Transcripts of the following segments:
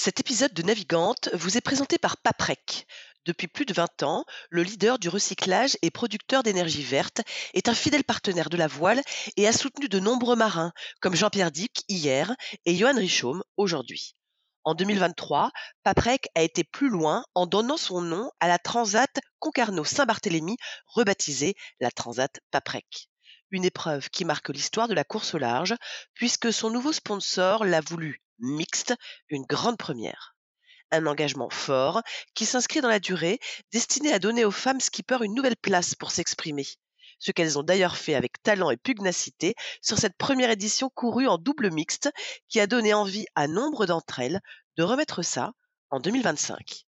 Cet épisode de Navigante vous est présenté par Paprec. Depuis plus de 20 ans, le leader du recyclage et producteur d'énergie verte est un fidèle partenaire de la voile et a soutenu de nombreux marins, comme Jean-Pierre Dick hier et Johan Richaume aujourd'hui. En 2023, Paprec a été plus loin en donnant son nom à la Transat Concarneau-Saint-Barthélemy, rebaptisée la Transat Paprec. Une épreuve qui marque l'histoire de la course au large, puisque son nouveau sponsor l'a voulu mixte, une grande première. Un engagement fort qui s'inscrit dans la durée, destiné à donner aux femmes skippers une nouvelle place pour s'exprimer. Ce qu'elles ont d'ailleurs fait avec talent et pugnacité sur cette première édition courue en double mixte qui a donné envie à nombre d'entre elles de remettre ça en 2025.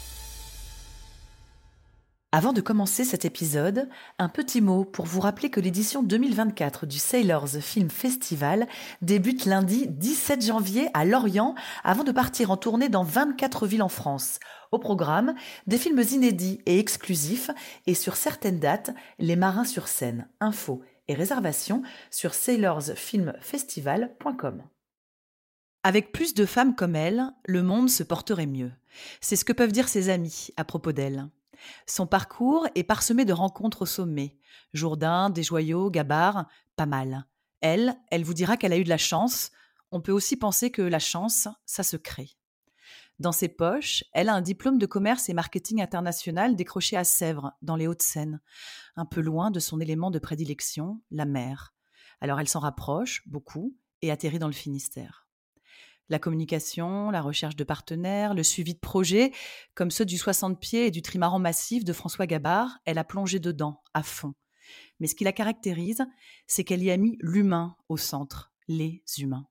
Avant de commencer cet épisode, un petit mot pour vous rappeler que l'édition 2024 du Sailors Film Festival débute lundi 17 janvier à Lorient avant de partir en tournée dans 24 villes en France. Au programme, des films inédits et exclusifs et sur certaines dates, les marins sur scène. Infos et réservations sur sailorsfilmfestival.com. Avec plus de femmes comme elle, le monde se porterait mieux. C'est ce que peuvent dire ses amis à propos d'elle. Son parcours est parsemé de rencontres au sommet. Jourdain, Desjoyaux, Gabard, pas mal. Elle, elle vous dira qu'elle a eu de la chance. On peut aussi penser que la chance, ça se crée. Dans ses poches, elle a un diplôme de commerce et marketing international décroché à Sèvres, dans les Hauts-de-Seine, un peu loin de son élément de prédilection, la mer. Alors elle s'en rapproche beaucoup et atterrit dans le Finistère la communication, la recherche de partenaires, le suivi de projets, comme ceux du 60 pieds et du trimaran massif de François Gabard, elle a plongé dedans, à fond. Mais ce qui la caractérise, c'est qu'elle y a mis l'humain au centre, les humains.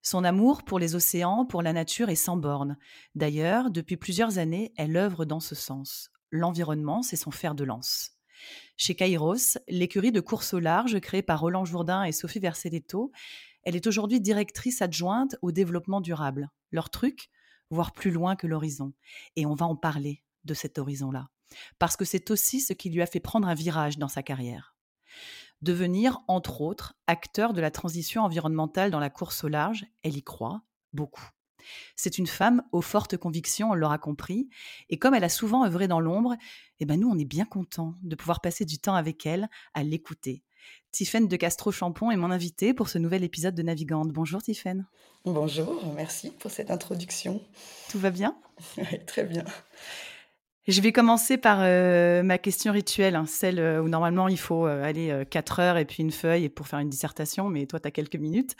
Son amour pour les océans, pour la nature est sans borne. D'ailleurs, depuis plusieurs années, elle œuvre dans ce sens. L'environnement, c'est son fer de lance. Chez Kairos, l'écurie de course au large créée par Roland Jourdain et Sophie Verseletto, elle est aujourd'hui directrice adjointe au développement durable. Leur truc, voir plus loin que l'horizon. Et on va en parler de cet horizon-là. Parce que c'est aussi ce qui lui a fait prendre un virage dans sa carrière. Devenir, entre autres, acteur de la transition environnementale dans la course au large, elle y croit beaucoup. C'est une femme aux fortes convictions, on l'aura compris, et comme elle a souvent œuvré dans l'ombre, eh ben nous on est bien contents de pouvoir passer du temps avec elle à l'écouter, Tiffaine de Castro-Champon est mon invitée pour ce nouvel épisode de Navigante. Bonjour Tiffaine. Bonjour, merci pour cette introduction. Tout va bien? Oui, très bien. Je vais commencer par euh, ma question rituelle, hein, celle euh, où normalement il faut euh, aller 4 heures et puis une feuille pour faire une dissertation, mais toi tu as quelques minutes.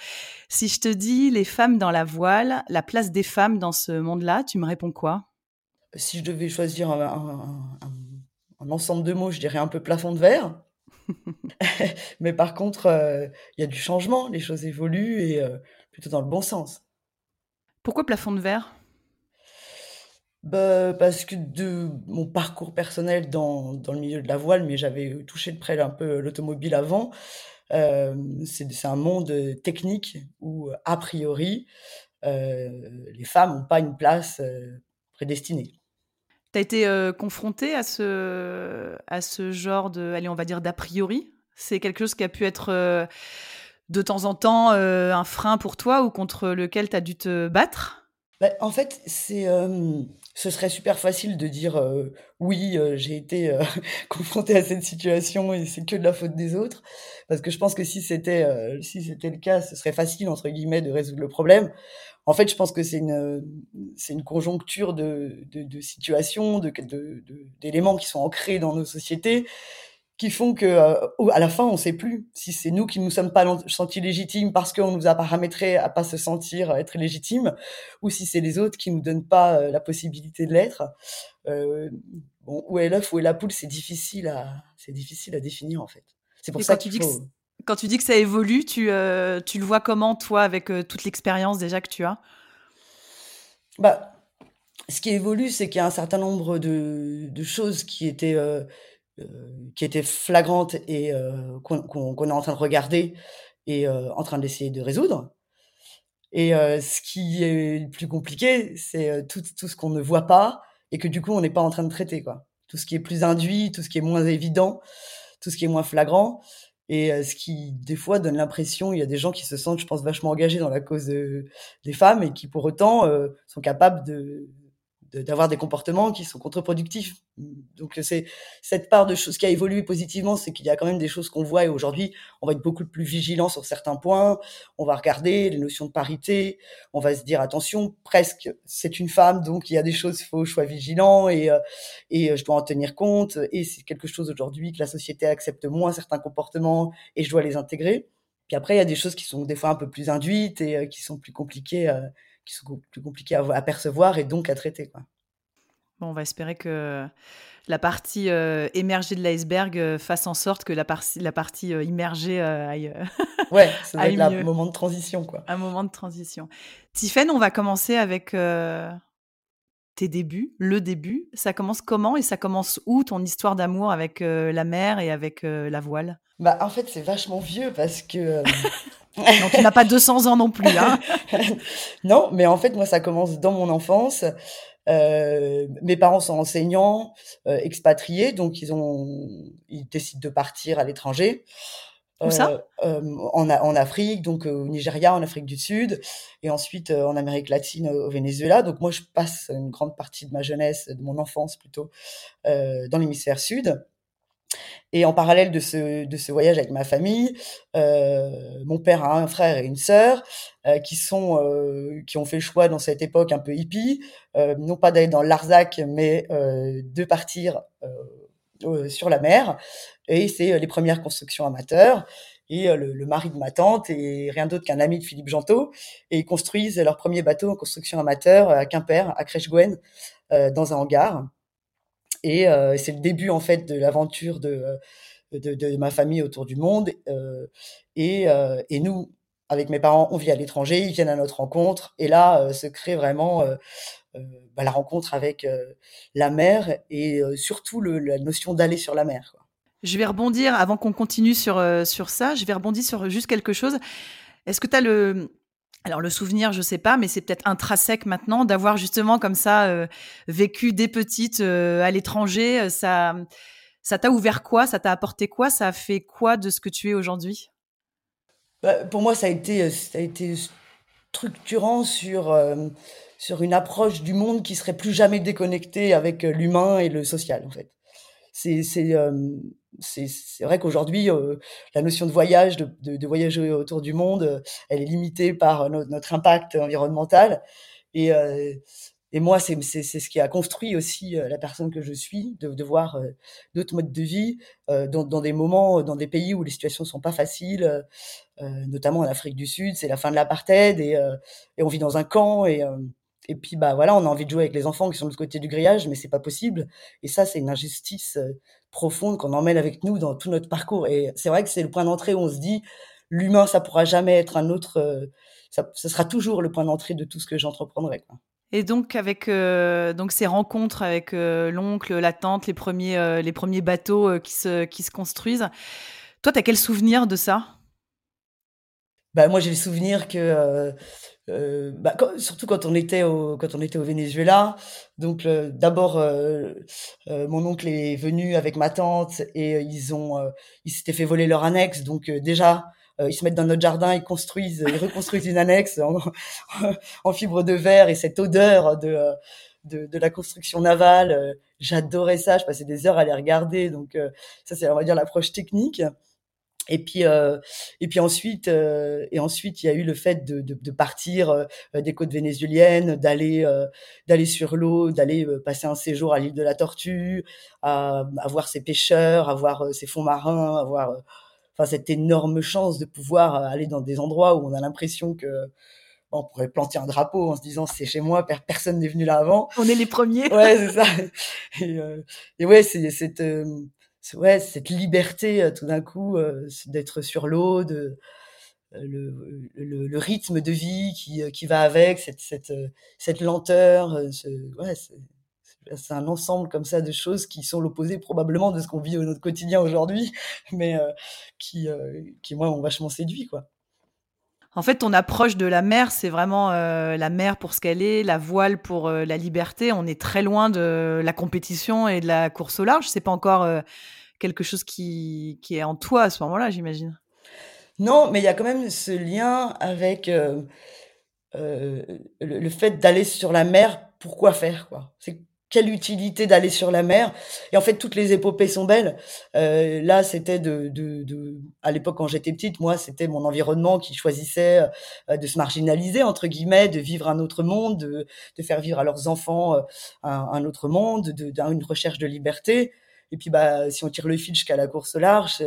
Si je te dis les femmes dans la voile, la place des femmes dans ce monde-là, tu me réponds quoi? Si je devais choisir un, un ensemble de mots, je dirais un peu plafond de verre. Mais par contre, euh, il y a du changement, les choses évoluent et euh, plutôt dans le bon sens. Pourquoi plafond de verre? Bah, parce que de mon parcours personnel dans, dans le milieu de la voile, mais j'avais touché de près un peu l'automobile avant, euh, c'est un monde technique où, a priori, les femmes n'ont pas une place prédestinée. Tu été euh, confronté à ce, genre de, allez, d'a priori? C'est quelque chose qui a pu être euh, de temps en temps euh, un frein pour toi ou contre lequel tu dû te battre? Bah, En fait, c'est, ce serait super facile de dire oui, j'ai été confronté à cette situation et c'est que de la faute des autres. Parce que je pense que si c'était, si c'était le cas, ce serait facile, entre guillemets, de résoudre le problème. en fait, je pense que c'est une, c'est une conjoncture de, de, de situations, de, d'éléments qui sont ancrés dans nos sociétés, qui font que euh, à la fin, on ne sait plus si c'est nous qui ne nous sommes pas sentis légitimes parce qu'on nous a paramétrés à pas se sentir être légitimes, ou si c'est les autres qui nous donnent pas euh, la possibilité de l'être. Euh, bon, où est l'œuf, où est la poule, c'est difficile à, c'est difficile à définir en fait. C'est pour ça qu'il faut quand tu dis que ça évolue, tu, euh, tu le vois comment, toi, avec euh, toute l'expérience déjà que tu as? Bah, Ce qui évolue, c'est qu'il y a un certain nombre de, de choses qui étaient, euh, qui étaient flagrantes et qu'on est en train de regarder et en train d'essayer de résoudre. Et ce qui est le plus compliqué, c'est tout, tout, ce qu'on ne voit pas et que du coup, on n'est pas en train de traiter. Quoi. Tout ce qui est plus induit, tout ce qui est moins évident, tout ce qui est moins flagrant. Et ce qui, des fois, donne l'impression, il y a des gens qui se sentent, je pense, vachement engagés dans la cause des femmes et qui, pour autant, sont capables de, d'avoir des comportements qui sont contre-productifs. Donc c'est cette part de choses qui a évolué positivement, c'est qu'il y a quand même des choses qu'on voit et aujourd'hui on va être beaucoup plus vigilant sur certains points. On va regarder les notions de parité, on va se dire attention, presque c'est une femme donc il y a des choses il faut sois vigilant et euh, et je dois en tenir compte et c'est quelque chose aujourd'hui que la société accepte moins certains comportements et je dois les intégrer. Puis après il y a des choses qui sont des fois un peu plus induites et euh, qui sont plus compliquées euh, qui sont plus compliqués à, percevoir et donc à traiter. Quoi. Bon, on va espérer que la partie euh, émergée de l'iceberg euh, fasse en sorte que la, partie, la partie euh, immergée aille. ouais, ça être un moment de transition. Quoi. Un moment de transition. Tiffaine, on va commencer avec tes débuts, le début. Ça commence comment et ça commence où ton histoire d'amour avec la mer et avec la voile? Bah, En fait, c'est vachement vieux parce que. Donc, tu n'as pas 200 ans non plus. Hein non, mais en fait, moi, ça commence dans mon enfance. Euh, mes parents sont enseignants, euh, expatriés, donc ils ont, ils décident de partir à l'étranger. Où ça? Euh, en, en, Afrique, donc au Nigeria, en Afrique du Sud, et ensuite en Amérique latine, au Venezuela. Donc moi, je passe une grande partie de ma jeunesse, de mon enfance plutôt, dans l'hémisphère sud. Et en parallèle de ce, voyage avec ma famille, euh, mon père a un frère et une sœur euh, qui euh, qui ont fait le choix dans cette époque un peu hippie, euh, non pas d'aller dans l'Arzac, mais euh, de partir euh, sur la mer. Et c'est les premières constructions amateurs. Et le, le, mari de ma tante est rien d'autre qu'un ami de Philippe Gentot. Et ils construisent leur premier bateau en construction amateur à Quimper, à Crèche-Gwen, dans un hangar. Et euh, c'est le début en fait de l'aventure de, euh, de, ma famille autour du monde. Euh, et, et, nous, avec mes parents, on vit à l'étranger, ils viennent à notre rencontre. Et là, se crée vraiment bah, la rencontre avec la mer et surtout le, la notion d'aller sur la mer. Quoi. Je vais rebondir, avant qu'on continue sur, sur ça, je vais rebondir sur juste quelque chose. Est-ce que tu as le, alors le souvenir, je sais pas, mais c'est peut-être intrinsèque maintenant d'avoir justement comme ça euh, vécu des petites euh, à l'étranger. Euh, ça, ça t'a ouvert quoi? Ça t'a apporté quoi? Ça a fait quoi de ce que tu es aujourd'hui? Bah, Pour moi, ça a été, ça a été structurant sur sur une approche du monde qui serait plus jamais déconnectée avec l'humain et le social en fait. C'est c'est vrai qu'aujourd'hui, euh, la notion de voyage, de, de, voyager autour du monde, euh, elle est limitée par notre, notre impact environnemental. Et, euh, et moi, c'est ce qui a construit aussi la personne que je suis, de, voir d'autres modes de vie dans, dans, des moments, dans des pays où les situations sont pas faciles, notamment en Afrique du Sud, c'est la fin de l'apartheid et, on vit dans un camp et puis bah voilà, on a envie de jouer avec les enfants qui sont de l'autre côté du grillage, mais c'est pas possible. Et ça, c'est une injustice euh, profonde qu'on emmène avec nous dans tout notre parcours. Et c'est vrai que c'est le point d'entrée où on se dit, l'humain, ça pourra jamais être un autre. Euh, ça, ça, sera toujours le point d'entrée de tout ce que j'entreprendrai. Et donc avec euh, donc ces rencontres avec l'oncle, la tante, les premiers les premiers bateaux qui se qui se construisent. Toi, tu as quel souvenir de ça? Bah, moi j'ai le souvenir que euh, bah, surtout quand on était au quand on était au Venezuela. Donc d'abord, euh, euh, mon oncle est venu avec ma tante et ils ont ils s'étaient fait voler leur annexe. Donc déjà, ils se mettent dans notre jardin, ils construisent, ils reconstruisent une annexe en, en fibre de verre et cette odeur de de, de la construction navale, j'adorais ça. Je passais des heures à les regarder. Donc ça c'est on va dire l'approche technique. Et puis, euh, et puis ensuite, euh, et ensuite, il y a eu le fait de, de, de partir euh, des côtes vénézuéliennes, d'aller, euh, d'aller sur l'eau, d'aller euh, passer un séjour à l'île de la Tortue, à, à voir ces pêcheurs, à voir ces fonds marins, à voir, enfin, cette énorme chance de pouvoir aller dans des endroits où on a l'impression que on pourrait planter un drapeau en se disant c'est chez moi, personne n'est venu là avant. On est les premiers. Ouais, c'est ça. Et, et ouais, c'est cette ouais, cette liberté euh, tout d'un coup euh, d'être sur l'eau, de euh, le, le, le, rythme de vie qui, qui va avec, cette, cette, cette lenteur, ce, ouais, c'est un ensemble comme ça de choses qui sont l'opposé probablement de ce qu'on vit au notre quotidien aujourd'hui, mais euh, qui, euh, qui moi m'ont vachement séduit quoi. En fait, ton approche de la mer, c'est vraiment euh, la mer pour ce qu'elle est, la voile pour la liberté. On est très loin de la compétition et de la course au large. C'est pas encore quelque chose qui, qui, est en toi à ce moment-là, j'imagine. Non, mais il y a quand même ce lien avec le, le, fait d'aller sur la mer. Pourquoi faire quoi C'est quelle utilité d'aller sur la mer Et en fait, toutes les épopées sont belles. Euh, là, c'était de, de, de, à l'époque quand j'étais petite, moi, c'était mon environnement qui choisissait euh, de se marginaliser entre guillemets, de vivre un autre monde, de, de faire vivre à leurs enfants euh, un, un, autre monde, de, une recherche de liberté. Et puis, bah, si on tire le fil jusqu'à la course large,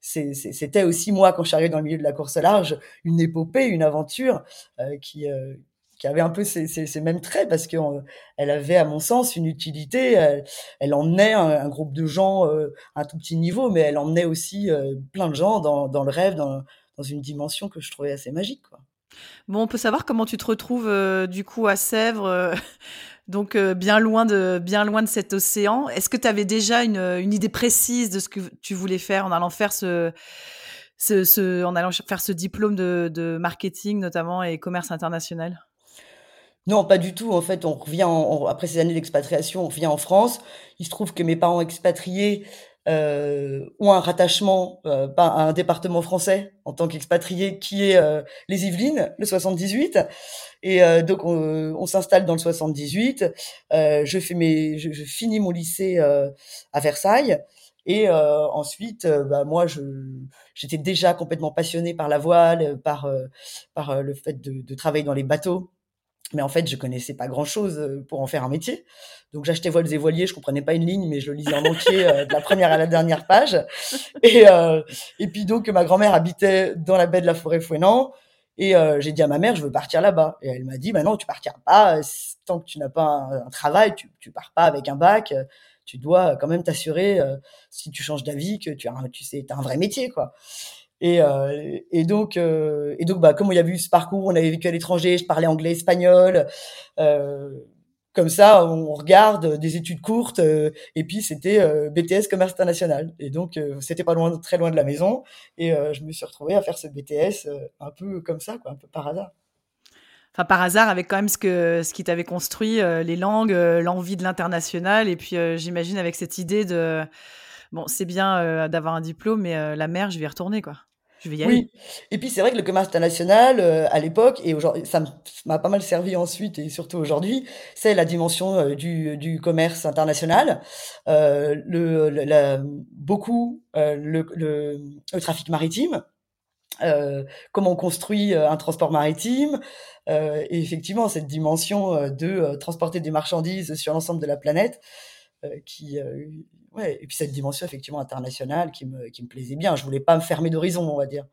c'était aussi moi quand je suis arrivée dans le milieu de la course large, une épopée, une aventure euh, qui euh, qui avait un peu ces, mêmes traits parce qu'elle elle avait, à mon sens, une utilité. Elle, elle emmenait un, groupe de gens euh, à un tout petit niveau, mais elle emmenait aussi euh, plein de gens dans, le rêve, dans, une dimension que je trouvais assez magique. Quoi. Bon, on peut savoir comment tu te retrouves euh, du coup à Sèvres, euh, donc euh, bien loin de bien loin de cet océan. Est-ce que tu avais déjà une, idée précise de ce que tu voulais faire en allant faire ce en allant faire ce diplôme de marketing notamment et commerce international? Non, pas du tout. En fait, on revient en, après ces années d'expatriation, on revient en France. Il se trouve que mes parents expatriés euh, ont un rattachement euh, à un département français en tant qu'expatriés qui est euh, les Yvelines, le 78. Et euh, donc on, on s'installe dans le 78. Euh, je fais mes, je, je finis mon lycée euh, à Versailles. Et ensuite, bah, moi, je, j'étais déjà complètement passionnée par la voile, par, par le fait de, de travailler dans les bateaux mais en fait, je connaissais pas grand-chose euh, pour en faire un métier. Donc j'achetais voiles et voiliers, je comprenais pas une ligne, mais je le lisais en entier euh, de la première à la dernière page. Et, euh, et puis donc ma grand-mère habitait dans la baie de la forêt Fouenant. Et euh, j'ai dit à ma mère, je veux partir là-bas. Et elle m'a dit, bah non, tu partiras pas. Tant que tu n'as pas un, un, travail, tu, tu pars pas avec un bac. Tu dois quand même t'assurer, euh, si tu changes d'avis, que tu as, un, tu sais, as un vrai métier, quoi. Et, euh, et donc, euh, et donc, bah, comme on y a vu ce parcours, on avait vécu à l'étranger, je parlais anglais, espagnol. Euh, comme ça, on regarde des études courtes, euh, et puis c'était euh, BTS commerce international. Et donc, euh, c'était pas loin, très loin de la maison, et je me suis retrouvée à faire ce BTS un peu comme ça, quoi, un peu par hasard. Enfin, par hasard, avec quand même ce que ce qui t'avait construit, les langues, l'envie de l'international, et puis j'imagine avec cette idée de bon, c'est bien d'avoir un diplôme, mais la mer, je vais y retourner, quoi. Je vais y aller. Oui. Et puis c'est vrai que le commerce international, euh, à l'époque, et aujourd'hui, ça m'a pas mal servi ensuite et surtout aujourd'hui, c'est la dimension euh, du, du commerce international. Euh, le, le la, beaucoup le, le, le, trafic maritime. comment on construit un transport maritime et effectivement cette dimension de transporter des marchandises sur l'ensemble de la planète qui ouais, et puis cette dimension effectivement internationale qui me, qui me plaisait bien. Je voulais pas me fermer d'horizon, on va dire.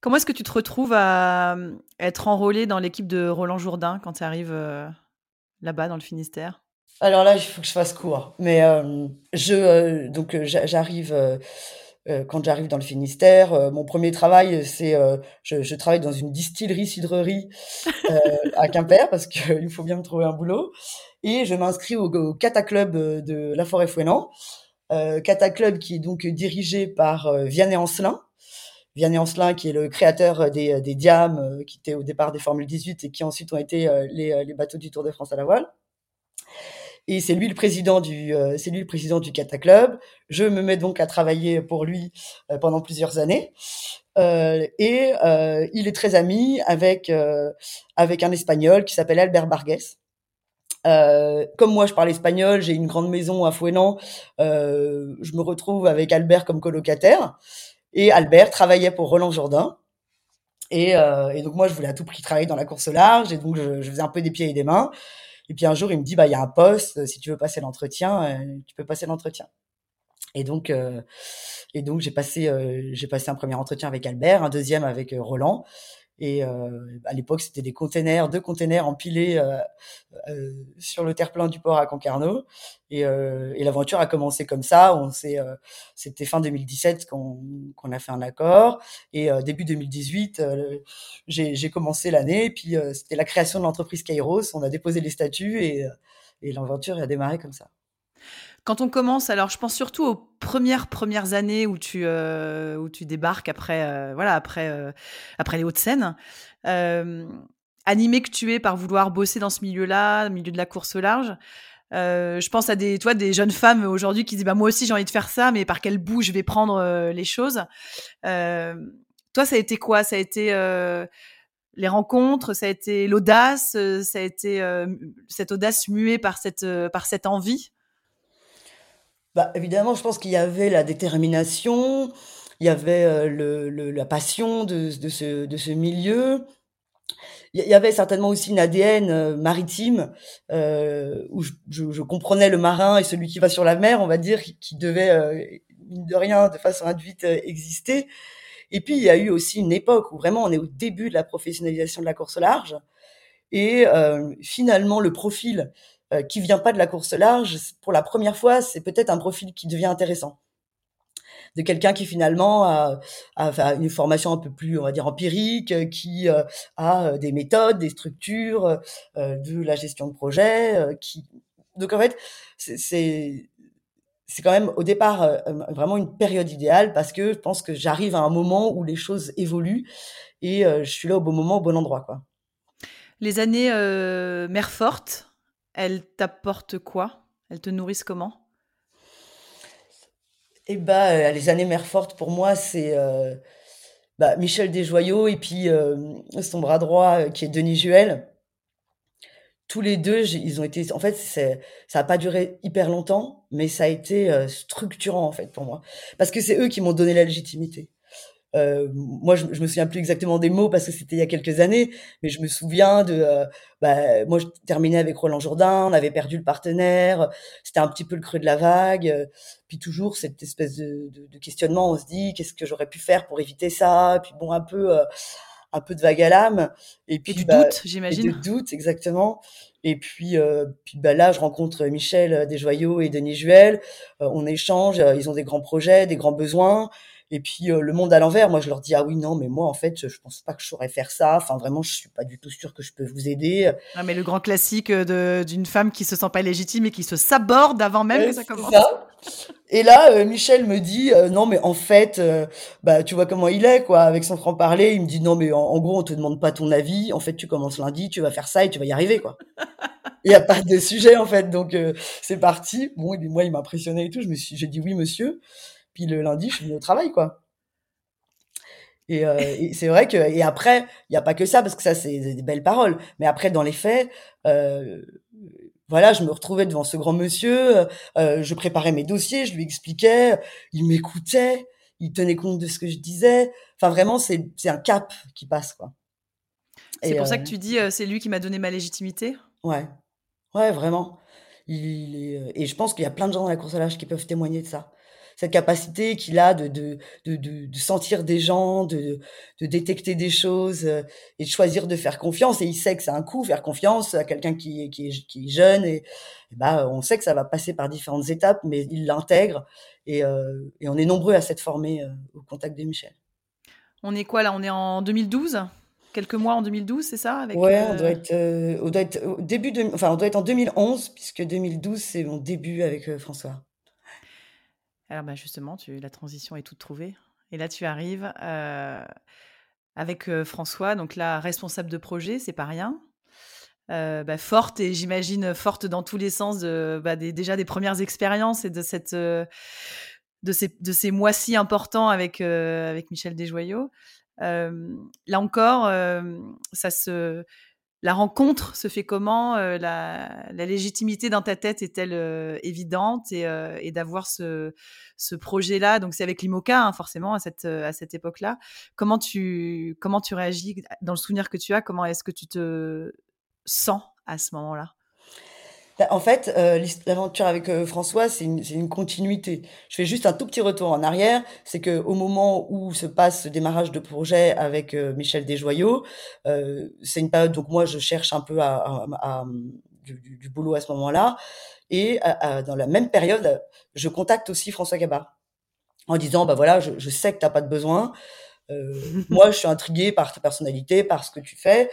Comment est-ce que tu te retrouves à être enrôlé dans l'équipe de Roland Jourdain quand tu arrives euh, là-bas dans le Finistère? Alors là, il faut que je fasse court. Mais euh, je, euh, donc j'arrive quand j'arrive dans le Finistère. mon premier travail, c'est je, je, travaille dans une distillerie cidrerie à Quimper parce qu'il faut bien me trouver un boulot et je m'inscris au, au Club de La Forêt Fouenant. Euh, Club qui est donc dirigé par euh, Vianney Ancelin. Vianney Ancelin qui est le créateur des, des euh, qui était au départ des Formule 18 et qui ensuite ont été euh, les, les, bateaux du Tour de France à la voile. Et c'est lui le président du, euh, c'est lui le président du Kata Club. Je me mets donc à travailler pour lui pendant plusieurs années. et il est très ami avec avec un Espagnol qui s'appelle Albert Bargues, euh, comme moi, je parle espagnol, j'ai une grande maison à Fouenan. Euh, je me retrouve avec Albert comme colocataire. Et Albert travaillait pour Roland Jourdain. Et, et, donc moi, je voulais à tout prix travailler dans la course au large. Et donc, je, je faisais un peu des pieds et des mains. Et puis un jour, il me dit, bah, il y a un poste. Si tu veux passer l'entretien, tu peux passer l'entretien. Et donc, euh, et donc j'ai passé, euh, j'ai passé un premier entretien avec Albert, un deuxième avec euh, Roland. Et à l'époque, c'était des containers, deux containers empilés sur le terre-plein du port à Concarneau. Et, et l'aventure a commencé comme ça. On s'est, c'était fin 2017 qu'on, qu'on a fait un accord. Et début 2018, j'ai, j'ai commencé l'année. Et puis c'était la création de l'entreprise Kairos. On a déposé les statuts et, et l'aventure a démarré comme ça. Quand on commence, alors je pense surtout aux premières premières années où tu euh, où tu débarques après euh, voilà après euh, après les Hauts-de-Seine, animé que tu es par vouloir bosser dans ce milieu-là, milieu de la course au large. je pense à des toi des jeunes femmes aujourd'hui qui disent bah moi aussi j'ai envie de faire ça, mais par quel bout je vais prendre les choses. toi, ça a été quoi? Ça a été les rencontres, ça a été l'audace, ça a été cette audace muée par cette par cette envie? Bah, évidemment, je pense qu'il y avait la détermination, il y avait euh, le, la passion de, de, ce, de ce milieu. Il y avait certainement aussi une ADN euh, maritime euh, où je, je, comprenais le marin et celui qui va sur la mer, on va dire, qui, devait, mine de rien, de façon induite, exister. Et puis, il y a eu aussi une époque où vraiment on est au début de la professionnalisation de la course large. Et finalement, le profil euh, qui vient pas de la course large, pour la première fois, c'est peut-être un profil qui devient intéressant de quelqu'un qui finalement a, a, une formation un peu plus, on va dire, empirique, qui euh, a des méthodes, des structures, euh, de la gestion de projet, qui... Donc en fait, c'est c'est quand même au départ vraiment une période idéale parce que je pense que j'arrive à un moment où les choses évoluent et je suis là au bon moment, au bon endroit. Quoi. Les années mère forte, elles t'apportent quoi? Elles te nourrissent comment? Eh bah, les années mère forte pour moi, c'est euh, bah, Michel Desjoyaux et puis euh, son bras droit qui est Denis Juel. Tous les deux, ils ont été. En fait, ça n'a pas duré hyper longtemps, mais ça a été structurant en fait pour moi, parce que c'est eux qui m'ont donné la légitimité. Euh, moi, je, je, me souviens plus exactement des mots parce que c'était il y a quelques années, mais je me souviens de, euh, bah, moi, je terminais avec Roland Jourdain, on avait perdu le partenaire, c'était un petit peu le creux de la vague, euh, puis toujours cette espèce de, de, de questionnement, on se dit qu'est-ce que j'aurais pu faire pour éviter ça, puis bon, un peu, un peu de vague à l'âme, et puis du bah, doute, j'imagine. Du doute, exactement. Et puis, puis bah, là, je rencontre Michel Desjoyaux et Denis Juel. on échange. ils ont des grands projets, des grands besoins. Et puis euh, le monde à l'envers, moi je leur dis ah oui non mais moi en fait je pense pas que je saurais faire ça. Enfin vraiment je suis pas du tout sûre que je peux vous aider. Ah mais le grand classique euh, d'une femme qui se sent pas légitime et qui se saborde avant même que ça commence. Ça. Et là euh, Michel me dit non mais en fait bah tu vois comment il est quoi avec son franc parler il me dit non mais en, gros on te demande pas ton avis en fait tu commences lundi tu vas faire ça et tu vas y arriver quoi. Il y a pas de sujet en fait donc c'est parti. Bon moi il m'a impressionné et tout je me suis j'ai dit oui monsieur. Puis le lundi, je suis au travail, quoi. Et, euh, et c'est vrai que et après, il n'y a pas que ça parce que ça c'est des belles paroles. Mais après, dans les faits, euh, voilà, je me retrouvais devant ce grand monsieur, euh, je préparais mes dossiers, je lui expliquais, il m'écoutait, il tenait compte de ce que je disais. Enfin, vraiment, c'est c'est un cap qui passe, quoi. C'est pour ça que tu dis, c'est lui qui m'a donné ma légitimité? Ouais, ouais, vraiment. Il est... Et je pense qu'il y a plein de gens dans la course à l'âge qui peuvent témoigner de ça cette capacité qu'il a de, de, de, de, sentir des gens, de, de détecter des choses euh, et de choisir de faire confiance. Et il sait que c'est un coup, faire confiance à quelqu'un qui, qui, est, qui est jeune. Et, bah, on sait que ça va passer par différentes étapes, mais il l'intègre. Et, euh, et on est nombreux à s'être formés euh, au contact de Michel. On est quoi là? On est en 2012 quelques mois en 2012, c'est ça? Avec, Ouais, on doit être, on doit être au début de, enfin, on doit être en 2011 puisque 2012 c'est mon début avec François. Alors bah justement, la transition est toute trouvée. Et là, tu arrives euh, avec François, donc là, responsable de projet, c'est pas rien. Euh, bah, forte et j'imagine forte dans tous les sens bah, déjà des premières expériences et de ces mois si importants avec avec Michel Desjoyaux. là encore, ça se la rencontre se fait comment la, légitimité dans ta tête est-elle évidente et, d'avoir ce, projet-là? Donc c'est avec l'IMOCA hein, forcément à cette, à cette époque-là. Comment tu, comment tu réagis? Dans le souvenir que tu as Comment est-ce que tu te sens à ce moment-là? En fait, euh, l'aventure avec euh, François, c'est une, une, continuité. Je fais juste un tout petit retour en arrière. C'est que au moment où se passe ce démarrage de projet avec euh, Michel Desjoyaux, c'est une période donc moi je cherche un peu à, à, du, du, boulot à ce moment-là. Et dans la même période, je contacte aussi François Gabard en disant bah voilà, je, je sais que t'as pas de besoin. moi, je suis intriguée par ta personnalité, par ce que tu fais.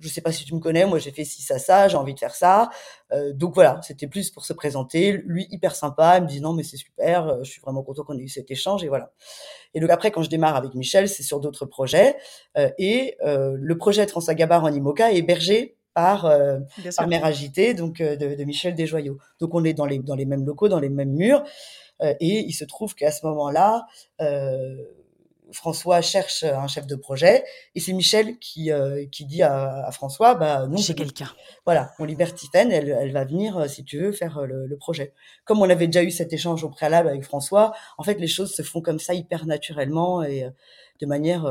Euh, je sais pas si tu me connais, moi j'ai fait ci, ça, ça, j'ai envie de faire ça. Euh, donc voilà, c'était plus pour se présenter. Lui, hyper sympa, il me dit non mais c'est super, euh, je suis vraiment content qu'on ait eu cet échange et voilà. Et donc après, quand je démarre avec Michel, c'est sur d'autres projets. Euh, et euh, le projet Transagabar en IMOCA est hébergé par, euh, par Mère Agitée, donc de, de, Michel Desjoyaux. Donc on est dans les, dans les mêmes locaux, dans les mêmes murs. et il se trouve qu'à ce moment-là, François cherche un chef de projet et c'est Michel qui, euh, qui dit à, François bah non j'ai quelqu'un. voilà on libère Tiffaine elle, elle va venir euh, si tu veux faire euh, le, projet. Comme on avait déjà eu cet échange au préalable avec François en fait les choses se font comme ça hyper naturellement et de manière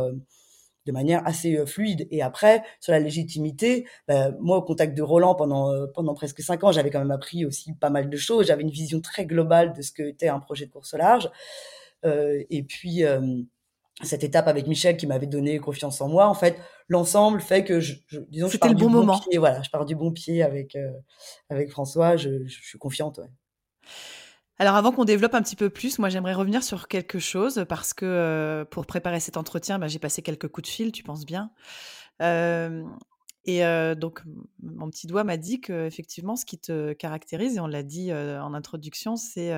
de manière assez fluide. Et après sur la légitimité bah, moi au contact de Roland pendant pendant presque cinq ans j'avais quand même appris aussi pas mal de choses. J'avais une vision très globale de ce que était un projet de course au large. Et puis cette étape avec Michel qui m'avait donné confiance en moi, en fait, l'ensemble fait que je, je disons, je pars le bon, moment. Pied, voilà, je pars du bon pied avec euh, avec François. Je, je, suis confiante. Ouais. Alors avant qu'on développe un petit peu plus, moi j'aimerais revenir sur quelque chose parce que euh, pour préparer cet entretien, bah, j'ai passé quelques coups de fil, tu penses bien. Euh, et donc mon petit doigt m'a dit que effectivement, ce qui te caractérise, et on l'a dit en introduction, c'est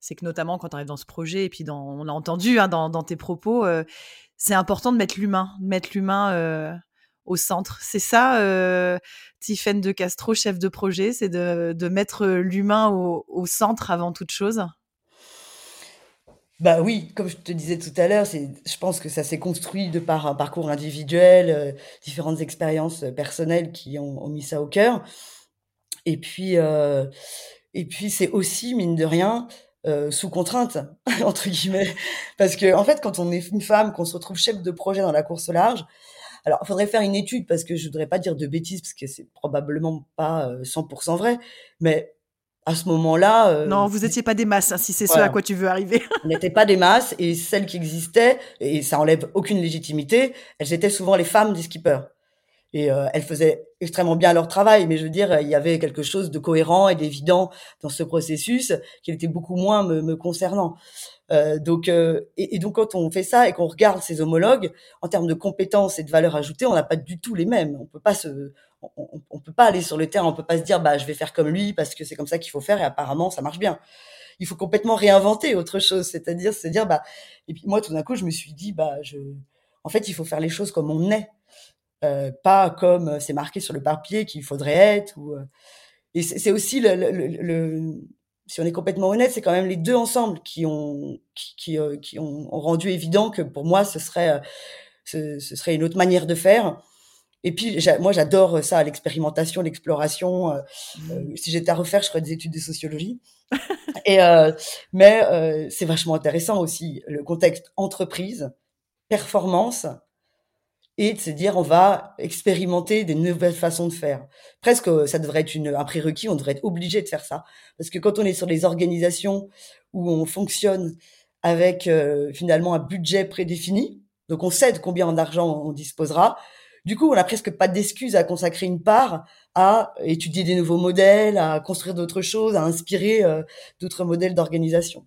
c'est que notamment quand on arrive dans ce projet, et puis on a entendu hein, dans, tes propos, euh, c'est important de mettre l'humain, de mettre l'humain euh, au centre. C'est ça, euh, de Castro, chef de projet, c'est de, mettre l'humain au, centre avant toute chose? Bah oui, comme je te disais tout à l'heure, je pense que ça s'est construit de par un parcours individuel, différentes expériences personnelles qui ont, ont, mis ça au cœur. Et puis, et puis c'est aussi mine de rien euh, sous contrainte entre guillemets. Parce que en fait quand on est une femme qu'on se retrouve chef de projet dans la course au large alors il faudrait faire une étude parce que je voudrais pas dire de bêtises parce que c'est probablement pas 100% euh, vrai mais à ce moment-là euh, non vous étiez pas des masses hein, si c'est ce à quoi tu veux arriver. On n'était pas des masses et celles qui existaient et ça enlève aucune légitimité elles étaient souvent les femmes des skippers et euh, elles faisaient extrêmement bien leur travail, mais je veux dire, il y avait quelque chose de cohérent et d'évident dans ce processus qui était beaucoup moins me, me concernant. Euh, donc, euh, et, donc quand on fait ça et qu'on regarde ses homologues en termes de compétences et de valeur ajoutée, on n'a pas du tout les mêmes. On peut pas se, on, peut pas aller sur le terrain, on peut pas se dire bah je vais faire comme lui parce que c'est comme ça qu'il faut faire et apparemment ça marche bien. Il faut complètement réinventer autre chose, c'est-à-dire se dire bah et puis moi tout d'un coup je me suis dit bah je, en fait il faut faire les choses comme on est. Euh, pas comme euh, c'est marqué sur le papier qu'il faudrait être. Ou, euh, et c'est aussi le, le, le, si on est complètement honnête, c'est quand même les deux ensemble qui ont qui, qui, qui ont, ont, rendu évident que pour moi ce serait ce, ce, serait une autre manière de faire. Et puis moi j'adore ça, l'expérimentation, l'exploration. Mmh. si j'étais à refaire, je ferais des études de sociologie. et mais c'est vachement intéressant aussi le contexte entreprise, performance et de se dire on va expérimenter des nouvelles façons de faire. Presque, ça devrait être une, un prérequis, on devrait être obligé de faire ça. Parce que quand on est sur des organisations où on fonctionne avec euh, finalement un budget prédéfini, donc on sait de combien d'argent on disposera, du coup on n'a presque pas d'excuse à consacrer une part à étudier des nouveaux modèles, à construire d'autres choses, à inspirer euh, d'autres modèles d'organisation.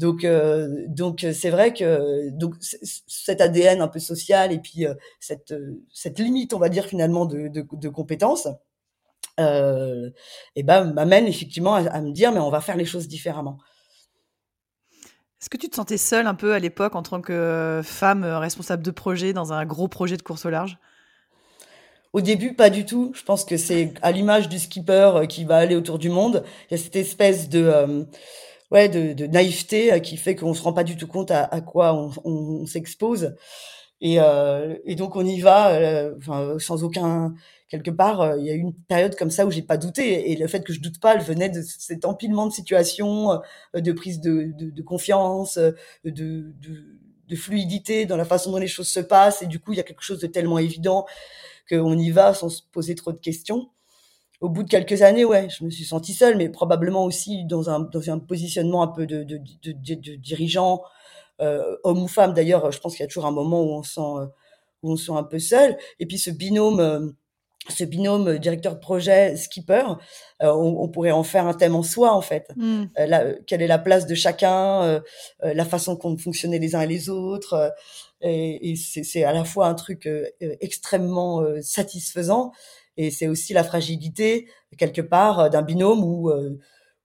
Donc, euh, donc euh, c'est vrai que donc cet ADN un peu social et puis euh, cette cette limite, on va dire finalement de, de, de compétences, euh, et ben m'amène effectivement à, me dire mais on va faire les choses différemment. Est-ce que tu te sentais seule un peu à l'époque en tant que femme responsable de projet dans un gros projet de course au large? Au début, pas du tout. Je pense que c'est à l'image du skipper qui va aller autour du monde. Il y a cette espèce de ouais, de, de naïveté euh, qui fait qu'on se rend pas du tout compte à, à quoi on, on, s'expose. Et, et donc on y va, enfin, sans aucun quelque part, il y a eu une période comme ça où j'ai pas douté. Et le fait que je doute pas, elle venait de cet empilement de situations, de prise de, de, de confiance, de, de, de, fluidité dans la façon dont les choses se passent. Et du coup, il y a quelque chose de tellement évident qu'on y va sans se poser trop de questions au bout de quelques années, ouais, je me suis sentie seule, mais probablement aussi dans un, dans un positionnement un peu de, de, de, de dirigeant, euh, homme ou femme. D'ailleurs, je pense qu'il y a toujours un moment où on sent, euh, où on se sent un peu seul. Et puis ce binôme, euh, ce binôme directeur de projet skipper, on, on, pourrait en faire un thème en soi en fait. Mm. quelle est la place de chacun, la façon qu'on fonctionnait les uns et les autres. et, et c'est à la fois un truc extrêmement satisfaisant et c'est aussi la fragilité, quelque part, euh, d'un binôme où, euh,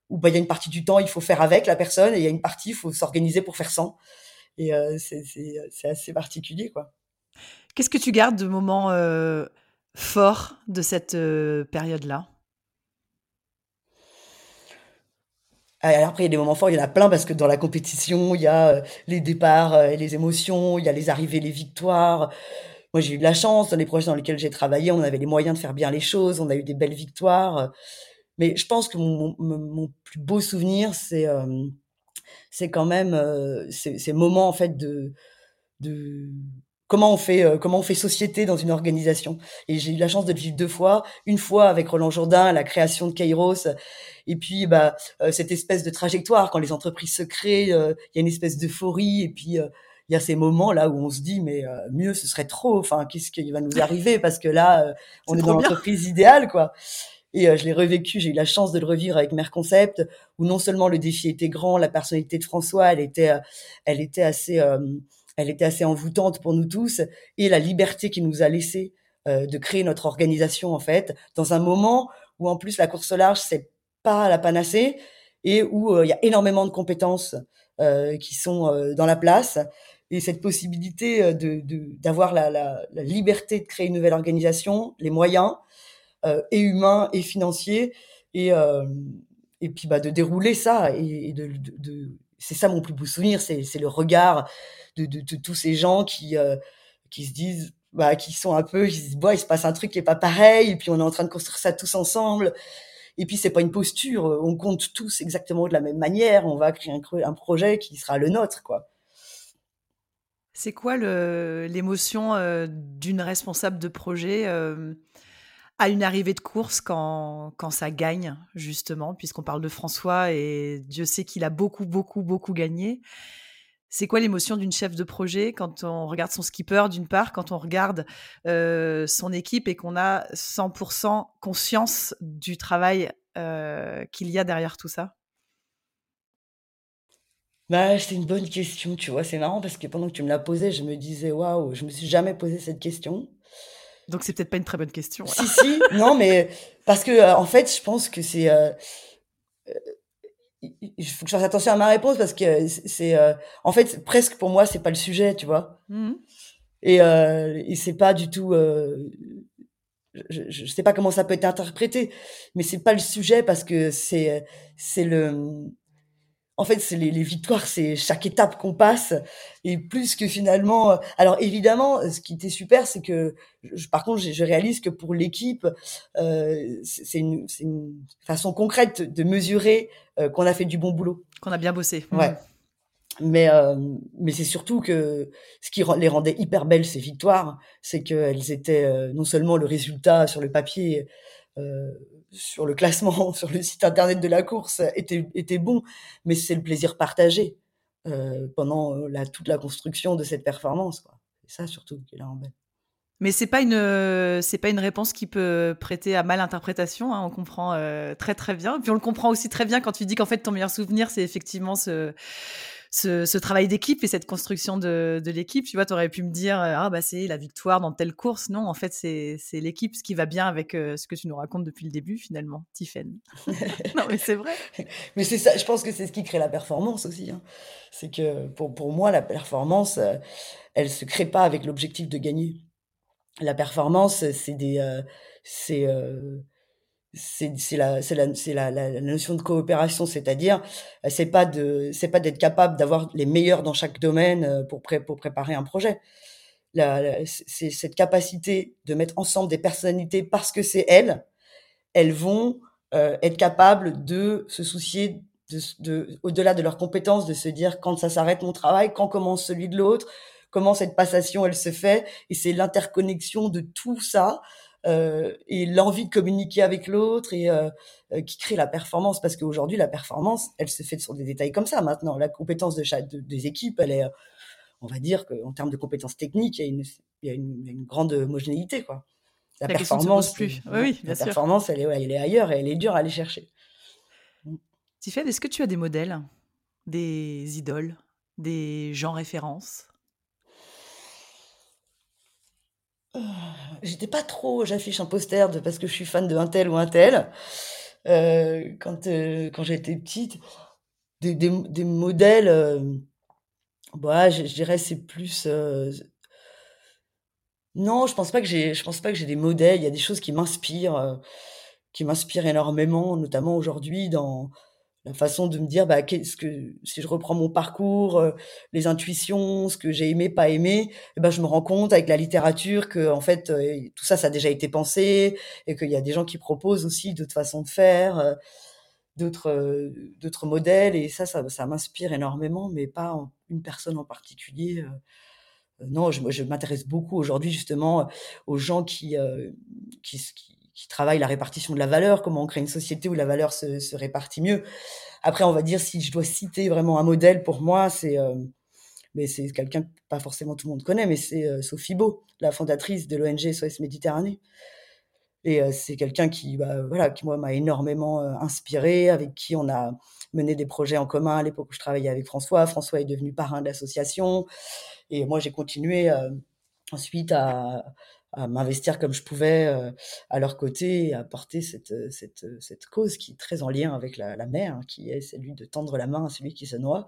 où bah, il y a une partie du temps, il faut faire avec la personne, et il y a une partie, il faut s'organiser pour faire sans. Et euh, c'est assez particulier, quoi. Qu'est-ce que tu gardes de moments forts de cette période-là? Alors après, il y a des moments forts, il y en a plein parce que dans la compétition, il y a les départs et les émotions, il y a les arrivées, les victoires. Moi, j'ai eu de la chance dans les projets dans lesquels j'ai travaillé, on avait les moyens de faire bien les choses, on a eu des belles victoires. Mais je pense que mon, plus beau souvenir, c'est euh, c'est quand même euh, ces, moments en fait de comment on fait euh, comment on fait société dans une organisation. Et j'ai eu la chance de le vivre deux fois, une fois avec Roland Jourdain, la création de Kairos, et puis bah cette espèce de trajectoire quand les entreprises se créent, il y a une espèce d'euphorie, et puis il y a ces moments là où on se dit mais euh, mieux ce serait trop enfin qu'est-ce qui va nous arriver? Parce que là euh, on est, dans l'entreprise idéale quoi. Et euh, je l'ai revécu j'ai eu la chance de le revivre avec Merconcept où non seulement le défi était grand la personnalité de François elle était elle était assez elle était assez envoûtante pour nous tous et la liberté qu'il nous a laissé de créer notre organisation en fait dans un moment où en plus la course au large c'est pas la panacée et où il y a énormément de compétences qui sont dans la place et cette possibilité euh, de d'avoir la, la, la, liberté de créer une nouvelle organisation, les moyens euh, et humains et financiers et euh, et puis bah de dérouler ça et, de, de, de c'est ça mon plus beau souvenir, c'est le regard de, de, de, tous ces gens qui euh, qui se disent bah qui sont un peu qui se disent bah il se passe un truc qui est pas pareil et puis on est en train de construire ça tous ensemble. Et puis c'est pas une posture on compte tous exactement de la même manière on va créer un, un projet qui sera le nôtre quoi c'est quoi l'émotion euh, d'une responsable de projet euh, à une arrivée de course quand, quand ça gagne, justement, puisqu'on parle de François et Dieu sait qu'il a beaucoup, beaucoup, beaucoup gagné. C'est quoi l'émotion d'une chef de projet quand on regarde son skipper, d'une part, quand on regarde euh, son équipe et qu'on a 100% conscience du travail qu'il y a derrière tout ça? Bah, c'est une bonne question, tu vois? C'est marrant parce que pendant que tu me la posais, je me disais: «Waouh, je me suis jamais posé cette question». Donc c'est peut-être pas une très bonne question. Si, si, non, mais parce que, euh, en fait, je pense que c'est, euh, euh, il faut que je fasse attention à ma réponse parce que c'est, en fait, presque pour moi, c'est pas le sujet, tu vois? Mmh et et c'est pas du tout, je je sais pas comment ça peut être interprété, mais c'est pas le sujet parce que c'est, c'est le en fait, c'est les, les, victoires, c'est chaque étape qu'on passe, et plus que finalement. Euh, alors évidemment, ce qui était super, c'est que, je, par contre, je, je, réalise que pour l'équipe, euh, c'est une, une, façon concrète de mesurer euh, qu'on a fait du bon boulot, qu'on a bien bossé. Ouais. Mmh. Mais euh, mais c'est surtout que ce qui les rendait hyper belles ces victoires, c'est qu'elles étaient euh, non seulement le résultat sur le papier euh, sur le classement, sur le site internet de la course était, était bon, mais c'est le plaisir partagé euh, pendant euh, la, toute la construction de cette performance. C'est ça surtout qui est là en bas. Mais c'est pas une c'est pas une réponse qui peut prêter à mal interprétation. Hein, on comprend euh, très très bien. Puis on le comprend aussi très bien quand tu dis qu'en fait ton meilleur souvenir c'est effectivement ce ce, travail d'équipe et cette construction de, l'équipe. Tu vois, tu aurais pu me dire, euh, ah bah c'est la victoire dans telle course. Non, en fait, c'est l'équipe, ce qui va bien avec euh, ce que tu nous racontes depuis le début, finalement, Tiffen. non, mais c'est vrai. mais c'est ça, je pense que c'est ce qui crée la performance aussi. Hein. C'est que pour, pour moi, la performance, euh, elle se crée pas avec l'objectif de gagner. La performance, c'est des... c'est c'est la la notion de coopération c'est-à-dire euh, c'est pas c'est pas d'être capable d'avoir les meilleurs dans chaque domaine euh, pour pré, pour préparer un projet. C'est cette capacité de mettre ensemble des personnalités parce que c'est elles, elles vont euh, être capables de se soucier de, de au-delà de leurs compétences, de se dire quand ça s'arrête mon travail, quand commence celui de l'autre, comment cette passation elle se fait, et c'est l'interconnexion de tout ça et l'envie de communiquer avec l'autre et euh, euh, qui crée la performance parce qu'aujourd'hui la performance elle se fait sur des détails comme ça maintenant la compétence de chaque des équipes elle est on va dire qu'en termes de compétences techniques, il y a une, il y a une, une grande homogénéité. Quoi. La, la performance, plus. Oui, oui, la performance, elle est, elle est ailleurs et elle est dure à aller chercher. Tiffany, est-ce que tu as des modèles, des idoles, des gens références euh, J'étais pas trop, j'affiche un poster de parce que je suis fan de un tel ou un tel. Euh, quand euh, quand j'étais petite, des, des, modèles euh, bah, je, je dirais c'est plus. Euh... Non, je pense pas que j'ai, je pense pas que j'ai des modèles. Il y a des choses qui m'inspirent, euh, qui m'inspirent énormément, notamment aujourd'hui dans la façon de me dire, bah, qu'est-ce que si je reprends mon parcours, euh, les intuitions, ce que j'ai aimé, pas aimé, eh ben je me rends compte avec la littérature que en fait euh, tout ça, ça a déjà été pensé et qu'il y a des gens qui proposent aussi d'autres façons de faire. Euh, d'autres d'autres modèles et ça ça, ça m'inspire énormément mais pas une personne en particulier euh, non je, m'intéresse beaucoup aujourd'hui justement aux gens qui, euh, qui, qui qui travaillent la répartition de la valeur, comment on crée une société où la valeur se, répartit mieux. Après, on va dire si je dois citer vraiment un modèle pour moi, c'est euh, mais c'est quelqu'un que pas forcément tout le monde connaît, mais c'est euh, Sophie Beau, la fondatrice de l'ONG SOS Méditerranée. Et euh, c'est quelqu'un qui, bah, voilà, qui moi m'a énormément inspiré, avec qui on a mené des projets en commun à l'époque où je travaillais avec François. François est devenu parrain de l'association, et moi j'ai continué ensuite à, à m'investir comme je pouvais euh, à leur côté et à porter cette, cette, cette cause qui est très en lien avec la, mer, hein, qui est celui de tendre la main à celui qui se noie.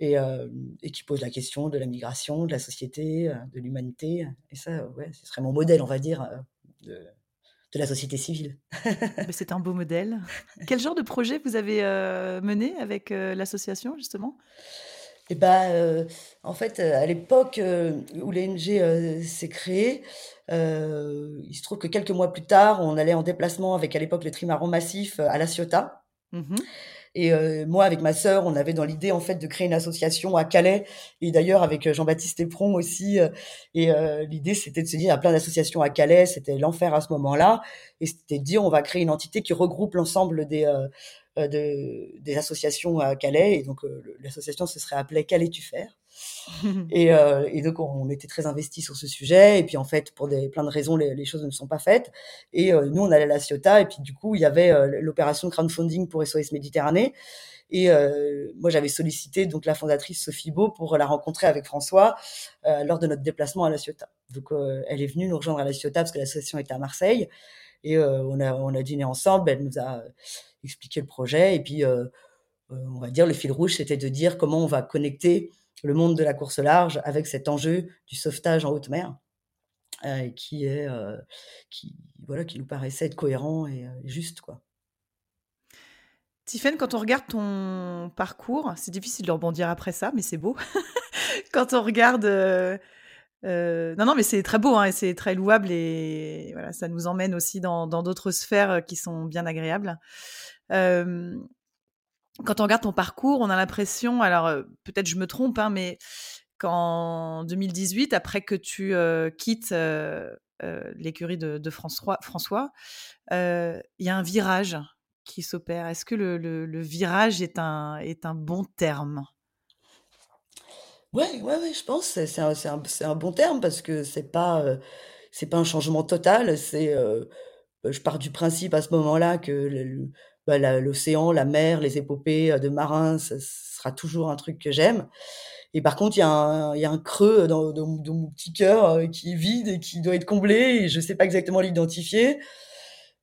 Et, euh, et, qui pose la question de la migration, de la société, de l'humanité. Et ça, ouais, ce serait mon modèle, on va dire, de, la société civile. C'est un beau modèle. Quel genre de projet vous avez euh, mené avec euh, l'association, justement? Eh ben, euh, en fait, à l'époque euh, où euh, s'est créée, il se trouve que quelques mois plus tard, on allait en déplacement avec à l'époque le trimaran massif à La Ciotat. Mmh et euh, moi, avec ma sœur, on avait dans l'idée en fait de créer une association à Calais. Et d'ailleurs, avec euh, Jean-Baptiste Epron aussi. Euh, et euh, l'idée, c'était de se dire, il y a plein d'associations à Calais. C'était l'enfer à ce moment-là. Et c'était de dire, on va créer une entité qui regroupe l'ensemble des de, des associations à Calais. Et donc, l'association se serait appelée Calais-tu faire? Et, euh, et, donc on était très investis sur ce sujet. Et puis en fait, pour des, plein de raisons, les, les choses ne sont pas faites. Et euh, nous, on allait à la Ciotat. Et puis du coup, il y avait euh, l'opération crowdfunding pour SOS Méditerranée. Et euh, moi, j'avais sollicité donc la fondatrice Sophie Beau pour la rencontrer avec François euh, lors de notre déplacement à la Ciotat. Donc, euh, elle est venue nous rejoindre à la Ciotat parce que l'association était à Marseille. Et on, a, on a dîné ensemble. Elle nous a expliqué le projet. Et puis, on va dire, le fil rouge, c'était de dire comment on va connecter le monde de la course large avec cet enjeu du sauvetage en haute mer, euh, qui est euh, qui voilà qui nous paraissait être cohérent et euh, juste quoi. Tiffaine, quand on regarde ton parcours, c'est difficile de rebondir après ça, mais c'est beau. quand on regarde, euh, euh, non non, mais c'est très beau hein, et c'est très louable et voilà, ça nous emmène aussi dans d'autres sphères qui sont bien agréables. Euh, quand on regarde ton parcours, on a l'impression, alors euh, peut-être je me trompe, hein, mais qu'en 2018, après que tu euh, quittes euh, euh, l'écurie de, François, il y a un virage qui s'opère. Est-ce que le, le, le, virage est un, est un bon terme? Ouais, ouais, ouais, je pense c'est c'est un, un, un, bon terme parce que c'est pas c'est pas un changement total. C'est je pars du principe à ce moment-là que bah, l'océan, la mer, les épopées euh, de marins, ce sera toujours un truc que j'aime. Et par contre, il y, a un, y a un creux dans, mon petit cœur euh, qui est vide et qui doit être comblé et je sais pas exactement l'identifier.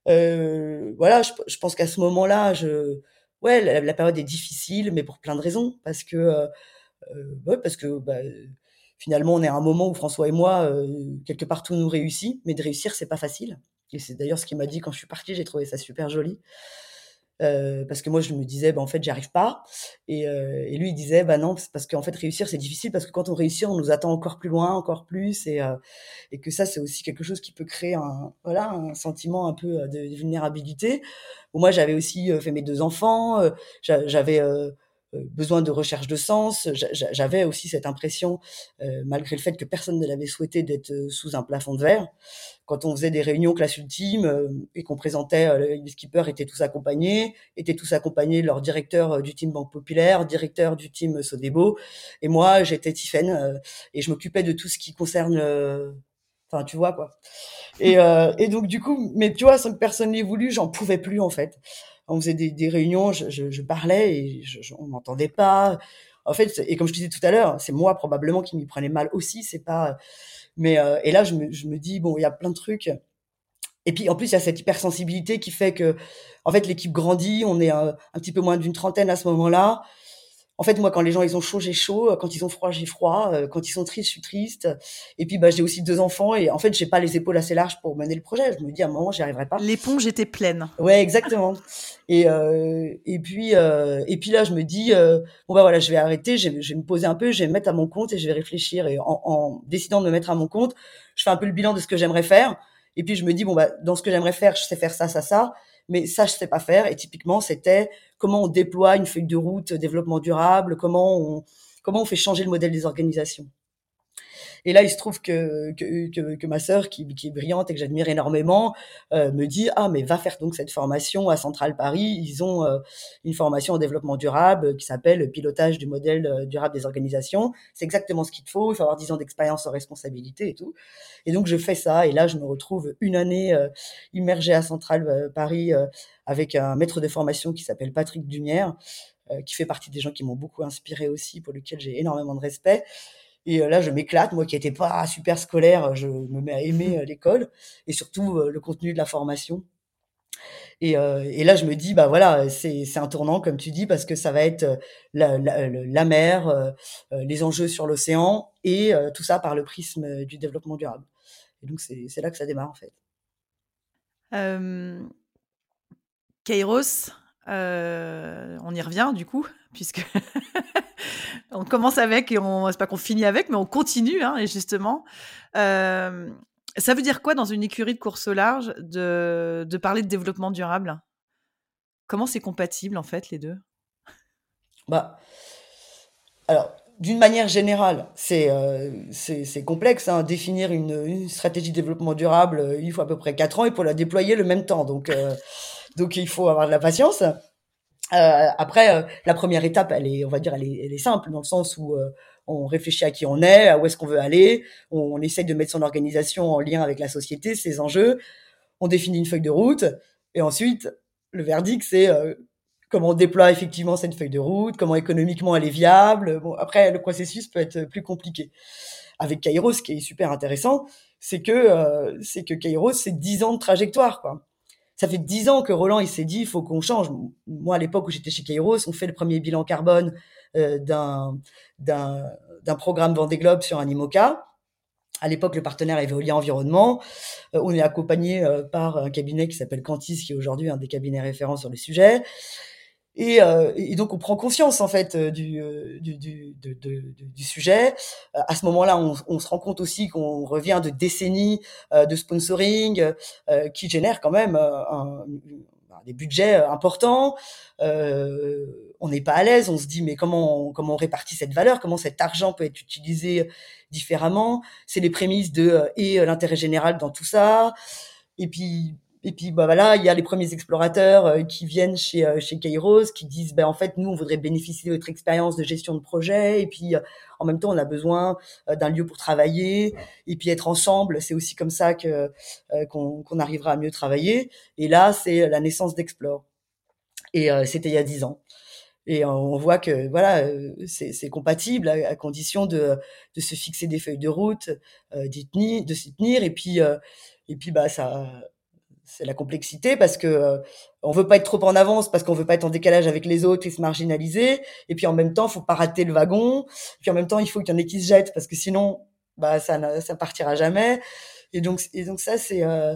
Euh, voilà, je, pense qu'à ce moment-là, je, ouais, la, période est difficile, mais pour plein de raisons, parce que, euh, ouais, parce que bah, finalement, on est à un moment où François et moi, euh, quelque part, tout nous réussit, mais de réussir, c'est pas facile. Et c'est d'ailleurs ce qu'il m'a dit quand je suis partie. J'ai trouvé ça super joli. Euh, parce que moi je me disais bah en fait j'y arrive pas et, euh, lui il disait bah non parce qu'en fait réussir c'est difficile parce que quand on réussit on nous attend encore plus loin encore plus et euh, que ça c'est aussi quelque chose qui peut créer un voilà un sentiment un peu euh, de, vulnérabilité moi j'avais aussi euh, fait mes deux enfants j'avais besoin de recherche de sens j'avais aussi cette impression malgré le fait que personne ne l'avait souhaité d'être sous un plafond de verre quand on faisait des réunions classe ultime euh, et qu'on présentait, euh, les skippers étaient tous accompagnés, étaient tous accompagnés leur directeur euh, du team Banque Populaire, directeur du team Sodebo, et moi j'étais Tiffen et je m'occupais de tout ce qui concerne, enfin tu vois quoi. Et, et donc du coup, mais tu vois, sans que personne l'ait voulu, j'en pouvais plus en fait. On faisait des, des réunions, je, je, je, parlais et je, on m'entendait pas. En fait, et comme je disais tout à l'heure, c'est moi probablement qui m'y prenais mal aussi. C'est pas mais euh, et là, je me, je me dis bon, il y a plein de trucs. Et puis en plus, il y a cette hypersensibilité qui fait que, en fait, l'équipe grandit. On est un, un petit peu moins d'une trentaine à ce moment-là en fait, moi, quand les gens ils ont chaud, j'ai chaud. Quand ils ont froid, j'ai froid. Euh, quand ils sont tristes, je suis triste. Et puis, bah, j'ai aussi deux enfants et en fait, j'ai pas les épaules assez larges pour mener le projet. Je me dis à un moment, j'y arriverai pas. L'éponge était pleine. Ouais, exactement. et euh, et puis euh, et puis là, je me dis euh, bon bah voilà, je vais arrêter. Je vais, je vais, me poser un peu, je vais me mettre à mon compte et je vais réfléchir. Et en, en décidant de me mettre à mon compte, je fais un peu le bilan de ce que j'aimerais faire. Et puis je me dis bon bah dans ce que j'aimerais faire, je sais faire ça, ça, ça mais ça je sais pas faire. Et typiquement, c'était comment on déploie une feuille de route développement durable, comment on comment on fait changer le modèle des organisations. Et là, il se trouve que, que, que, que ma sœur, qui, qui, est brillante et que j'admire énormément, euh, me dit ah mais va faire donc cette formation à Centrale Paris. Ils ont euh, une formation en développement durable qui s'appelle pilotage du modèle euh, durable des organisations. C'est exactement ce qu'il faut. Il faut avoir 10 ans d'expérience en responsabilité et tout. Et donc je fais ça. Et là, je me retrouve une année euh, immergée à Centrale Paris avec un maître de formation qui s'appelle Patrick Dumière, qui fait partie des gens qui m'ont beaucoup inspiré aussi, pour lequel j'ai énormément de respect. Et euh, là, je m'éclate. Moi qui n'étais pas super scolaire, je me mets à aimer euh, l'école et surtout euh, le contenu de la formation. Et, là, je me dis, bah voilà, c'est un tournant, comme tu dis, parce que ça va être la, mer, les enjeux sur l'océan et tout ça par le prisme du développement durable. Et donc, c'est là que ça démarre, en fait. Euh, on y revient, du coup, puisque on commence avec et on c'est pas qu'on finit avec, mais on continue, hein, et justement. Euh, ça veut dire quoi dans une écurie de course au large de, de parler de développement durable? Comment c'est compatible en fait les deux? Bah, alors d'une manière générale, c'est euh, c'est complexe. Hein, définir une, une, stratégie de développement durable, il faut à peu près quatre ans et pour la déployer le même temps. Donc donc il faut avoir de la patience. Euh, après, euh, la première étape, elle est, on va dire, elle est, simple dans le sens où euh, on réfléchit à qui on est, à où est-ce qu'on veut aller, on, essaye de mettre son organisation en lien avec la société, ses enjeux, on définit une feuille de route, et ensuite, le verdict, c'est comment on déploie effectivement cette feuille de route, comment économiquement elle est viable. Bon, après, le processus peut être plus compliqué. Avec Kairos, ce qui est super intéressant, c'est que c'est que Kairos, c'est dix ans de trajectoire, quoi ça fait dix ans que Roland il s'est dit il faut qu'on change. Moi à l'époque où j'étais chez Kairos, on fait le premier bilan carbone euh, d'un d'un programme Vendée Globe sur un IMOCA. À l'époque, le partenaire est Veolia Environnement. Euh, on est accompagné euh, par un cabinet qui s'appelle Cantis, qui est aujourd'hui un des cabinets référents sur le sujet. Et, euh, et, donc on prend conscience en fait euh, du, euh, du, du, de, du sujet. À ce moment-là, on, se rend compte aussi qu'on revient de décennies de sponsoring qui génèrent quand même un, des budgets importants. on n'est pas à l'aise. On se dit mais comment on, comment on répartit cette valeur? Comment cet argent peut être utilisé différemment? C'est les prémices de et l'intérêt général dans tout ça. Et puis et puis bah voilà, il y a les premiers explorateurs euh, qui viennent chez euh, chez Kairos, qui disent ben en fait nous on voudrait bénéficier de votre expérience de gestion de projet et puis euh, en même temps on a besoin d'un lieu pour travailler et puis être ensemble, c'est aussi comme ça que qu'on arrivera à mieux travailler. Et là c'est la naissance d'Explore. Et c'était il y a dix ans. Et on voit que voilà, c'est compatible à, condition de, de se fixer des feuilles de route, d'y tenir, de s'y tenir. Et puis, et puis bah ça, c'est la complexité parce que euh, on veut pas être trop en avance parce qu'on veut pas être en décalage avec les autres et se marginaliser et puis en même temps faut pas rater le wagon puis en même temps il faut qu'il y en ait qui se jettent parce que sinon bah ça ça partira jamais et donc et donc ça c'est euh,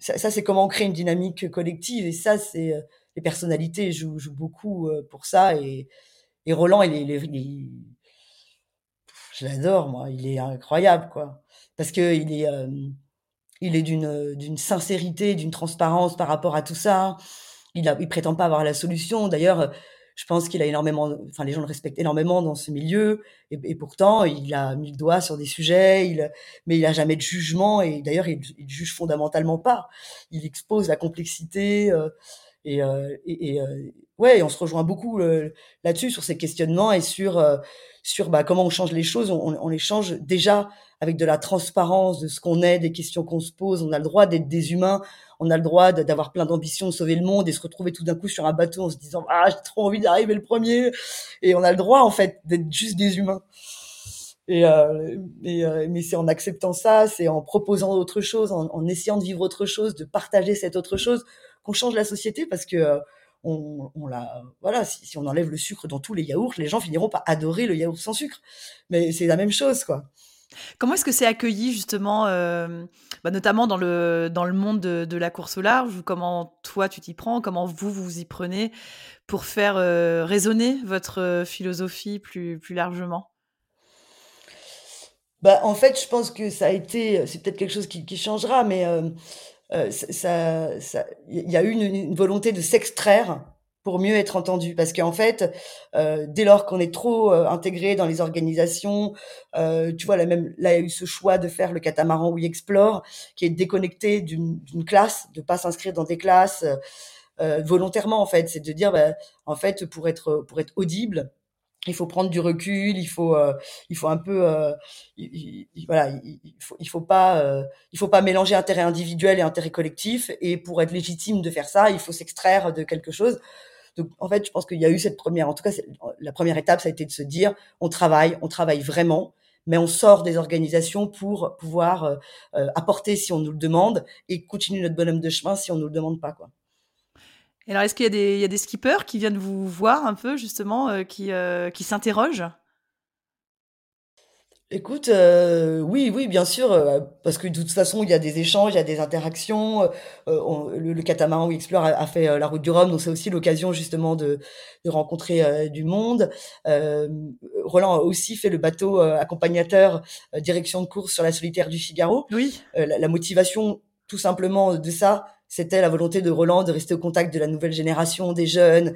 ça, c'est comment on crée une dynamique collective et ça c'est les personnalités jouent, jouent beaucoup pour ça. Et, et Roland, il il je l'adore, moi. Il est incroyable, quoi. Parce que il est, il est d'une, d'une sincérité, d'une transparence par rapport à tout ça. Il, a, il prétend pas avoir la solution. D'ailleurs, je pense qu'il a énormément, enfin les gens le respectent énormément dans ce milieu, et, pourtant il a mis le doigt sur des sujets, il, mais il a jamais de jugement et d'ailleurs il, juge fondamentalement pas. Il expose la complexité euh, et, euh, et, euh, ouais, on se rejoint beaucoup euh, là-dessus sur ces questionnements et sur euh, sur bah, comment on change les choses. On, on, les change déjà avec de la transparence de ce qu'on est, des questions qu'on se pose. On a le droit d'être des humains on a le droit d'avoir plein d'ambitions, de sauver le monde et se retrouver tout d'un coup sur un bateau en se disant ah j'ai trop envie d'arriver le premier et on a le droit en fait d'être juste des humains. Et, euh, euh, mais c'est en acceptant ça, c'est en proposant autre chose, en, essayant de vivre autre chose, de partager cette autre chose, qu'on change la société parce que euh, on, la, voilà, si, si, on enlève le sucre dans tous les yaourts, les gens finiront par adorer le yaourt sans sucre. Mais c'est la même chose, quoi. Comment est-ce que c'est accueilli justement, euh, bah, notamment dans le, dans le monde de, la course au large Comment toi tu t'y prends Comment vous vous y prenez pour faire euh, résonner votre euh, philosophie plus, plus largement? Bah, En fait, je pense que ça a été, c'est peut-être quelque chose qui, changera, mais il ça, ça, y a eu une volonté de s'extraire pour mieux être entendu. Parce qu'en fait, euh, dès lors qu'on est trop euh, intégré dans les organisations, euh, tu vois, là même là, il y a eu ce choix de faire le catamaran We Explore, qui est déconnecté d'une classe, de pas s'inscrire dans des classes euh, volontairement en fait. C'est de dire, bah, en fait, pour être pour être audible, il faut prendre du recul, il faut, euh, il faut un peu, euh, il, voilà, il, faut, il faut pas, euh, il faut pas mélanger intérêt individuel et intérêt collectif. Et pour être légitime de faire ça, il faut s'extraire de quelque chose. Donc, en fait, je pense qu'il y a eu cette première, en tout cas, la première étape, ça a été de se dire, on travaille, on travaille vraiment, mais on sort des organisations pour pouvoir euh, euh, apporter si on nous le demande et continuer notre bonhomme de chemin si on nous le demande pas, quoi. alors, est-ce qu'il y, y, a des skippers qui viennent vous voir un peu, justement, euh, qui, euh, qui s'interrogent? Écoute, euh, oui, oui, bien sûr, euh, parce que de toute façon, il y a des échanges, il y a des interactions. Euh, on, le, le, catamaran We Explore a, a fait euh, la route du Rhum, donc c'est aussi l'occasion justement de, de rencontrer euh, du monde. Roland a aussi fait le bateau accompagnateur direction de course sur la solitaire du Figaro. Oui. La, la, motivation, tout simplement, de ça, c'était la volonté de Roland de rester au contact de la nouvelle génération, des jeunes.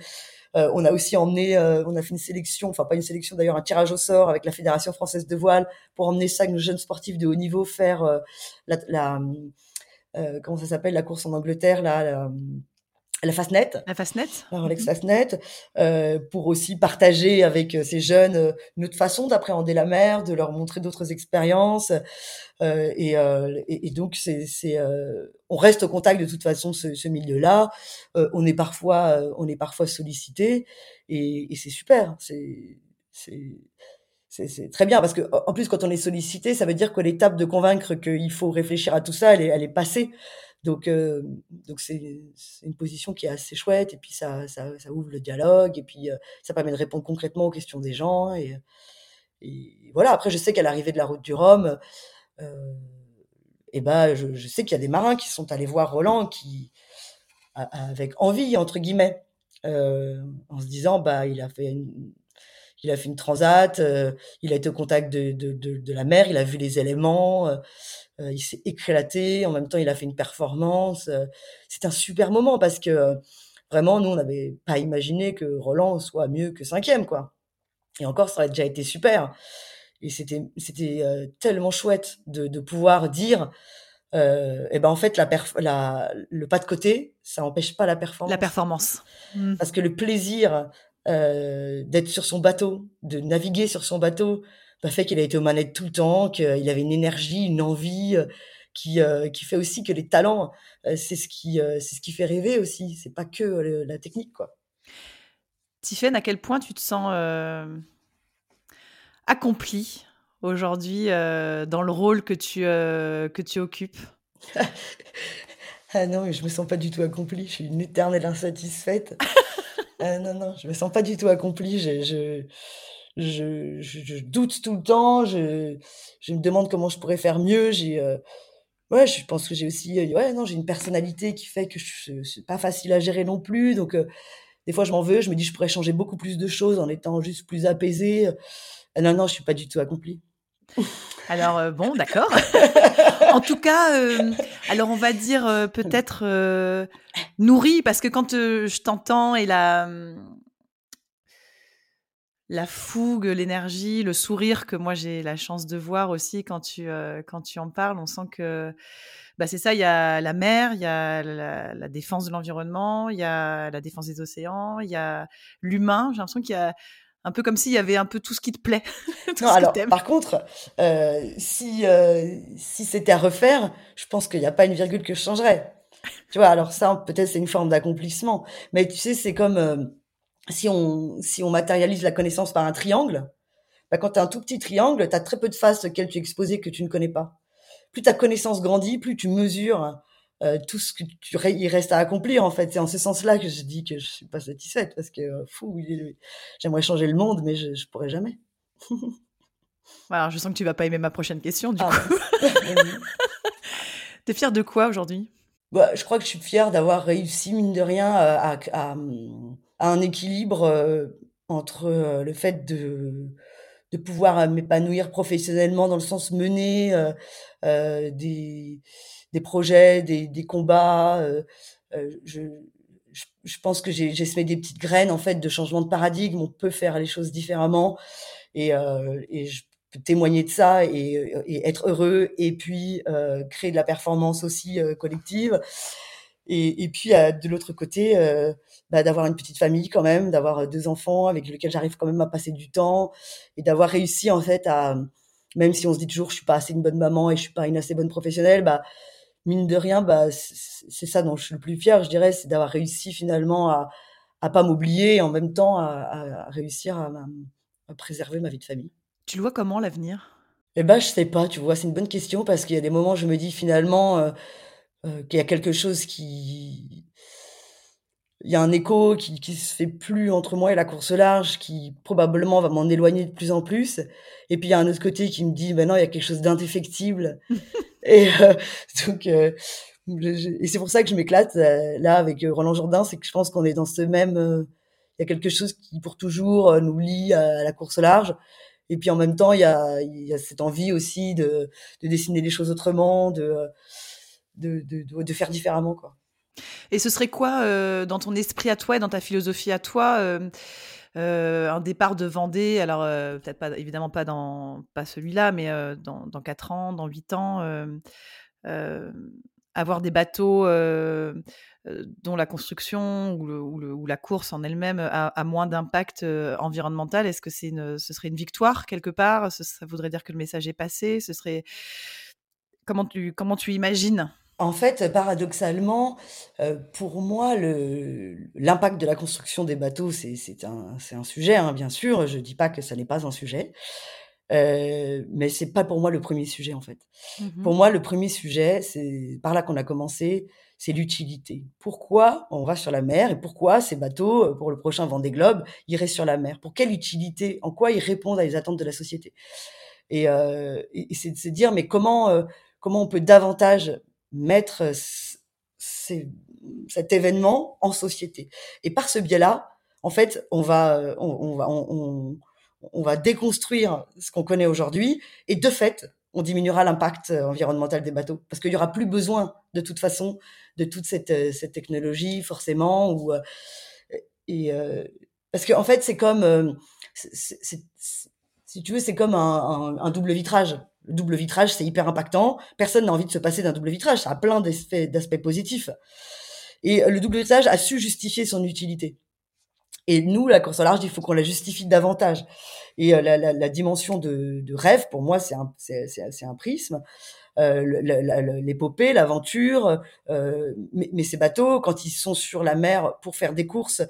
Euh, on a aussi emmené, euh, on a fait une sélection, enfin pas une sélection d'ailleurs, un tirage au sort avec la Fédération française de voile pour emmener nos jeunes sportifs de haut niveau faire euh, la, la comment ça s'appelle, la course en Angleterre, là, la Fastnet. La Fastnet. La Rolex mmh. Fastnet, euh, pour aussi partager avec euh, ces jeunes euh, une autre façon d'appréhender la mer, de leur montrer d'autres expériences. Euh, et, euh, et, et, donc, c'est, c'est, on reste au contact de toute façon ce, ce milieu-là. on est parfois, on est parfois sollicité, et, et c'est super. C'est, c'est, c'est très bien parce que en plus quand on est sollicité, ça veut dire que l'étape de convaincre qu'il faut réfléchir à tout ça, elle est, elle est passée. Donc, euh, donc c'est une position qui est assez chouette, et puis ça, ça, ouvre le dialogue, et puis euh, ça permet de répondre concrètement aux questions des gens. Et, et voilà, après, je sais qu'à l'arrivée de la route du Rhum, euh, et ben, je, sais qu'il y a des marins qui sont allés voir Roland, qui, avec envie, entre guillemets, en se disant, bah, il a fait une, il a fait une transat, euh, il a été au contact de, de, de, de, la mer, il a vu les éléments, euh, euh, il s'est éclaté, en même temps il a fait une performance. c'est un super moment parce que vraiment, nous, on n'avait pas imaginé que Roland soit mieux que cinquième, quoi. Et encore, ça aurait déjà été super. Et c'était c'était tellement chouette de, de pouvoir dire, euh, et ben en fait la, la le pas de côté, ça empêche pas la performance. La performance. Mmh. Parce que le plaisir euh, d'être sur son bateau, de naviguer sur son bateau, le fait qu'il a été aux manettes tout le temps, qu'il avait une énergie, une envie euh, qui, euh, qui fait aussi que les talents, c'est ce qui c'est ce qui fait rêver aussi. C'est pas que la technique, quoi. Tiffaine, à quel point tu te sens accomplie aujourd'hui dans le rôle que tu que tu occupes? Ah non, mais je me sens pas du tout accomplie. Je suis une éternelle insatisfaite. Euh, non, non, je me sens pas du tout accomplie. Je, je, je, je, doute tout le temps. Je, je me demande comment je pourrais faire mieux. J'ai, euh, Ouais, je pense que j'ai aussi, heu, ouais, non, j'ai une personnalité qui fait que je c'est pas facile à gérer non plus, donc heu, des fois je m'en veux, je me dis: «Je pourrais changer beaucoup plus de choses en étant juste plus apaisée», heu, non, non, je suis pas du tout accomplie. Alors, heu, bon, d'accord. En tout cas, alors on va dire, heu, peut-être, heu, nourrie parce que quand, heu, je t'entends et la, mmh la fougue, l'énergie, le sourire que moi j'ai la chance de voir aussi quand tu, heu, quand tu en parles, on sent que, bah, c'est ça, il y a la mer, il y a la la défense de l'environnement, il y a la défense des océans, il y a l'humain. J'ai l'impression qu'il y a un peu comme s'il y avait un peu tout ce qui te plaît, tout Non, ce que alors par contre, heu, si, heu, si c'était à refaire, je pense qu'il y a pas une virgule que je changerais. Tu vois? Alors ça, peut-être c'est une forme d'accomplissement, mais tu sais, c'est comme, hem, si on si on matérialise la connaissance par un triangle, bah, quand tu as un tout petit triangle, tu as très peu de faces auxquelles tu es exposé que tu ne connais pas. Plus ta connaissance grandit, plus tu mesures, heu, tout ce que tu il reste à accomplir, en fait. C'est en ce sens-là que je dis que je suis pas satisfaite parce que, heu, fou, j'aimerais changer le monde, mais je je pourrais jamais. Alors je sens que tu vas pas aimer ma prochaine question du Ah coup. mince. Vas-y. Tu es fière de quoi aujourd'hui? Bah, je crois que je suis fière d'avoir réussi, mine de rien, heu, à à, à un équilibre, entre, le fait de de pouvoir, m'épanouir professionnellement dans le sens mener, des des projets, des combats, heu heu, je pense que j'ai semé des petites graines, en fait, de changement de paradigme. On peut faire les choses différemment et et je peux témoigner de ça et être heureux et puis, créer de la performance aussi, collective et puis, de l'autre côté, bah, d'avoir une petite famille quand même, d'avoir, heu, 2 enfants avec lesquels j'arrive quand même à passer du temps et d'avoir réussi en fait à, même si on se dit toujours: «Je suis pas assez une bonne maman et je suis pas une assez bonne professionnelle», bah, mine de rien, bah, c'est ça dont je suis le plus fière, je dirais, c'est d'avoir réussi finalement à à pas m'oublier et en même temps à réussir à préserver ma vie de famille. Tu le vois comment l'avenir? Et bah, je sais pas, tu vois? C'est une bonne question parce qu'il y a des moments, je me dis finalement, heu heu, qu'il y a quelque chose qui il y a un écho qui qui se fait plus entre moi et la course large, qui probablement va m'en éloigner de plus en plus et puis il y a un autre côté qui me dit: «Bah non, il y a quelque chose d'indéfectible» et heu, donc je et c'est pour ça que je m'éclate, heu, là avec, Roland Jourdain, c'est que je pense qu'on est dans ce même, il y a quelque chose qui pour toujours, nous lie à la course large et puis en même temps, il y a cette envie aussi de de dessiner les choses autrement, de, de de faire différemment, quoi. Et ce serait quoi, dans ton esprit à toi et dans ta philosophie à toi, un départ de Vendée? Alors, peut-être pas évidemment pas dans celui-là, mais, dans dans 4 ans, dans 8 ans, avoir des bateaux, dont la construction ou la course en elle-même a moins d'impact, environnemental. Est-ce que ce serait une victoire quelque part? Ça voudrait dire que le message est passé? Ce serait comment tu imagines? En fait, paradoxalement, heu, pour moi, l'impact de la construction des bateaux, c'est un un sujet, hein, bien sûr. Je dis pas que ça n'est pas un sujet, heu, mais c'est pas pour moi le premier sujet, en fait. Mmh mh. Pour moi, le premier sujet, c'est par là qu'on a commencé, c'est l'utilité. Pourquoi on va sur la mer et pourquoi ces bateaux, heu, pour le prochain Vendée Globe, iraient sur la mer? Pour quelle utilité? En quoi ils répondent à les attentes de la société? Et heu et c'est de se dire: «Mais comment, heu, comment on peut davantage mettre cet événement en société?» et par ce biais-là, en fait, on va, heu, on va on va déconstruire ce qu'on connaît aujourd'hui et de fait, on diminuera l'impact, heu, environnemental des bateaux. Parce qu'il y aura plus besoin, de toute façon, de toute cette, heu, cette technologie forcément ou, parce qu'en fait, c'est comme, si tu veux, c'est comme un double vitrage. Le double vitrage, c'est hyper impactant. Personne n'a envie de se passer d'un double vitrage. Ça a plein d'aspects positifs et le double vitrage a su justifier son utilité et nous, la course au large, il faut qu'on la justifie davantage et heu, la dimension de rêve, pour moi, c'est un prisme, le l'épopée, l'aventure, mais ces bateaux, quand ils sont sur la mer pour faire des courses,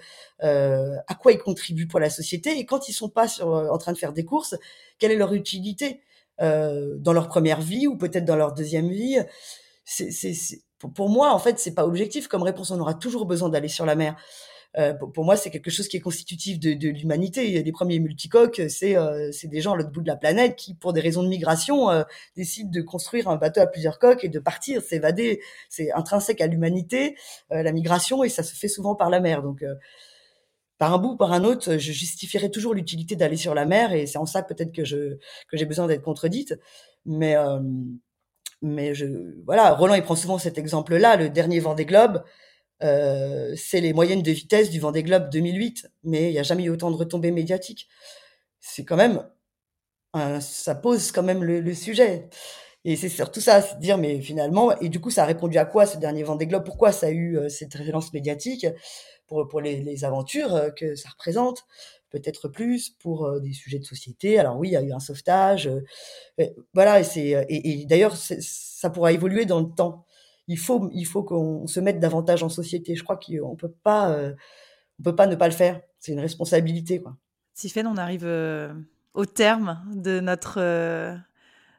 à quoi ils contribuent pour la société? Et quand ils sont pas en train de faire des courses, quelle est leur utilité? Heu, dans leur 1re vie ou peut-être dans leur 2e vie? C'est c'est c'est pour moi, en fait, c'est pas objectif comme réponse. On aura toujours besoin d'aller sur la mer, Euh, pour, moi, c'est quelque chose qui est constitutif de, de l'humanité. Les premiers multicoques, c'est euh, c'est des gens à l'autre bout de la planète qui, pour des raisons de migration, euh, décident de construire un bateau à plusieurs coques et de partir, s'évader. C'est intrinsèque à l'humanité, la migration, et ça se fait souvent par la mer. Donc par un bout ou par un autre, je justifierai toujours l'utilité d'aller sur la mer, et c'est en ça peut-être que je que j'ai besoin d'être contredite. Mais mais je voilà, Roland il prend souvent cet exemple-là, le dernier Vendée Globe. Euh, c'est les moyennes de vitesse du Vendée Globe 2008, mais il n'y a jamais eu autant de retombées médiatiques. C'est quand même, ça pose quand même le, sujet. Et c'est surtout ça, c'est dire, mais finalement, et du coup, ça a répondu à quoi ce dernier Vendée Globe? Pourquoi ça a eu euh, cette résonance médiatique? Pour, pour les, aventures euh, que ça représente? Peut-être plus pour des sujets de société? Alors oui, il y a eu un sauvetage, voilà. Et c'est et, d'ailleurs ça pourra évoluer dans le temps. Il faut il faut qu'on se mette davantage en société. Je crois qu'on peut pas on peut pas ne pas le faire. C'est une responsabilité quoi. On arrive au terme de notre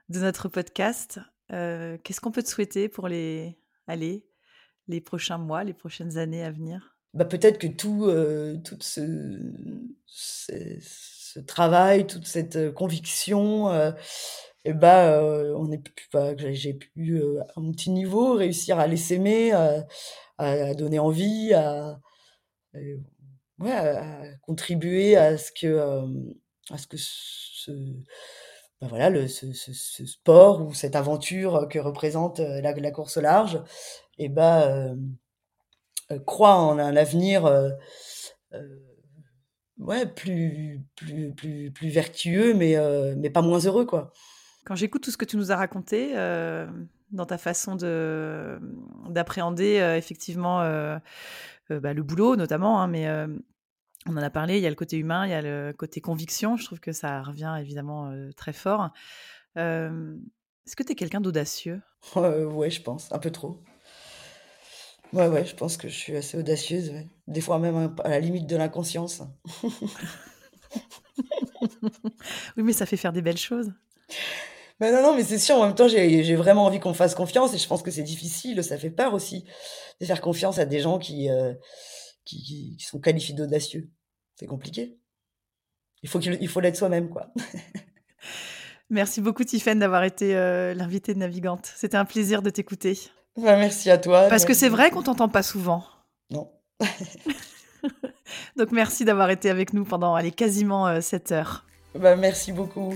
de notre podcast. Qu'est-ce qu'on peut te souhaiter pour les allez les prochains mois, les prochaines années à venir? Bah, peut-être que tout, euh, tout ce, travail, toute cette euh, conviction, euh, et bah, euh, on est bah, j'ai pu à mon petit niveau réussir à les s'aimer, à, donner envie, à contribuer à ce que, à ce que ce, bah voilà, ce, sport ou cette aventure que représente la, la course au large, et bah euh, croit en un avenir euh, euh, ouais, plus, plus, plus, plus vertueux, mais, mais pas moins heureux, quoi. Quand j'écoute tout ce que tu nous as raconté, dans ta façon de d'appréhender effectivement bah, le boulot notamment, hein, mais on en a parlé, il y a le côté humain, il y a le côté conviction, je trouve que ça revient évidemment très fort. Est-ce que tu es quelqu'un d'audacieux? Ouais, je pense, un peu trop. Ouais, ouais, je pense que je suis assez audacieuse, Des fois même à la limite de l'inconscience. Oui, mais ça fait faire des belles choses. Mais non, non, mais c'est sûr, en même temps, j'ai vraiment envie qu'on fasse confiance et je pense que c'est difficile, ça fait peur aussi de faire confiance à des gens qui, qui, sont qualifiés d'audacieux. C'est compliqué. Il faut qu'il faut l'être soi-même, quoi. Merci beaucoup, Tiffaine, d'avoir été euh, l'invitée de Navigante. C'était un plaisir de t'écouter. Bah, merci à toi. Parce que c'est vrai qu'on t'entend pas souvent. Non. Donc merci d'avoir été avec nous pendant allez, quasiment 7 euh, heures. Bah, merci beaucoup.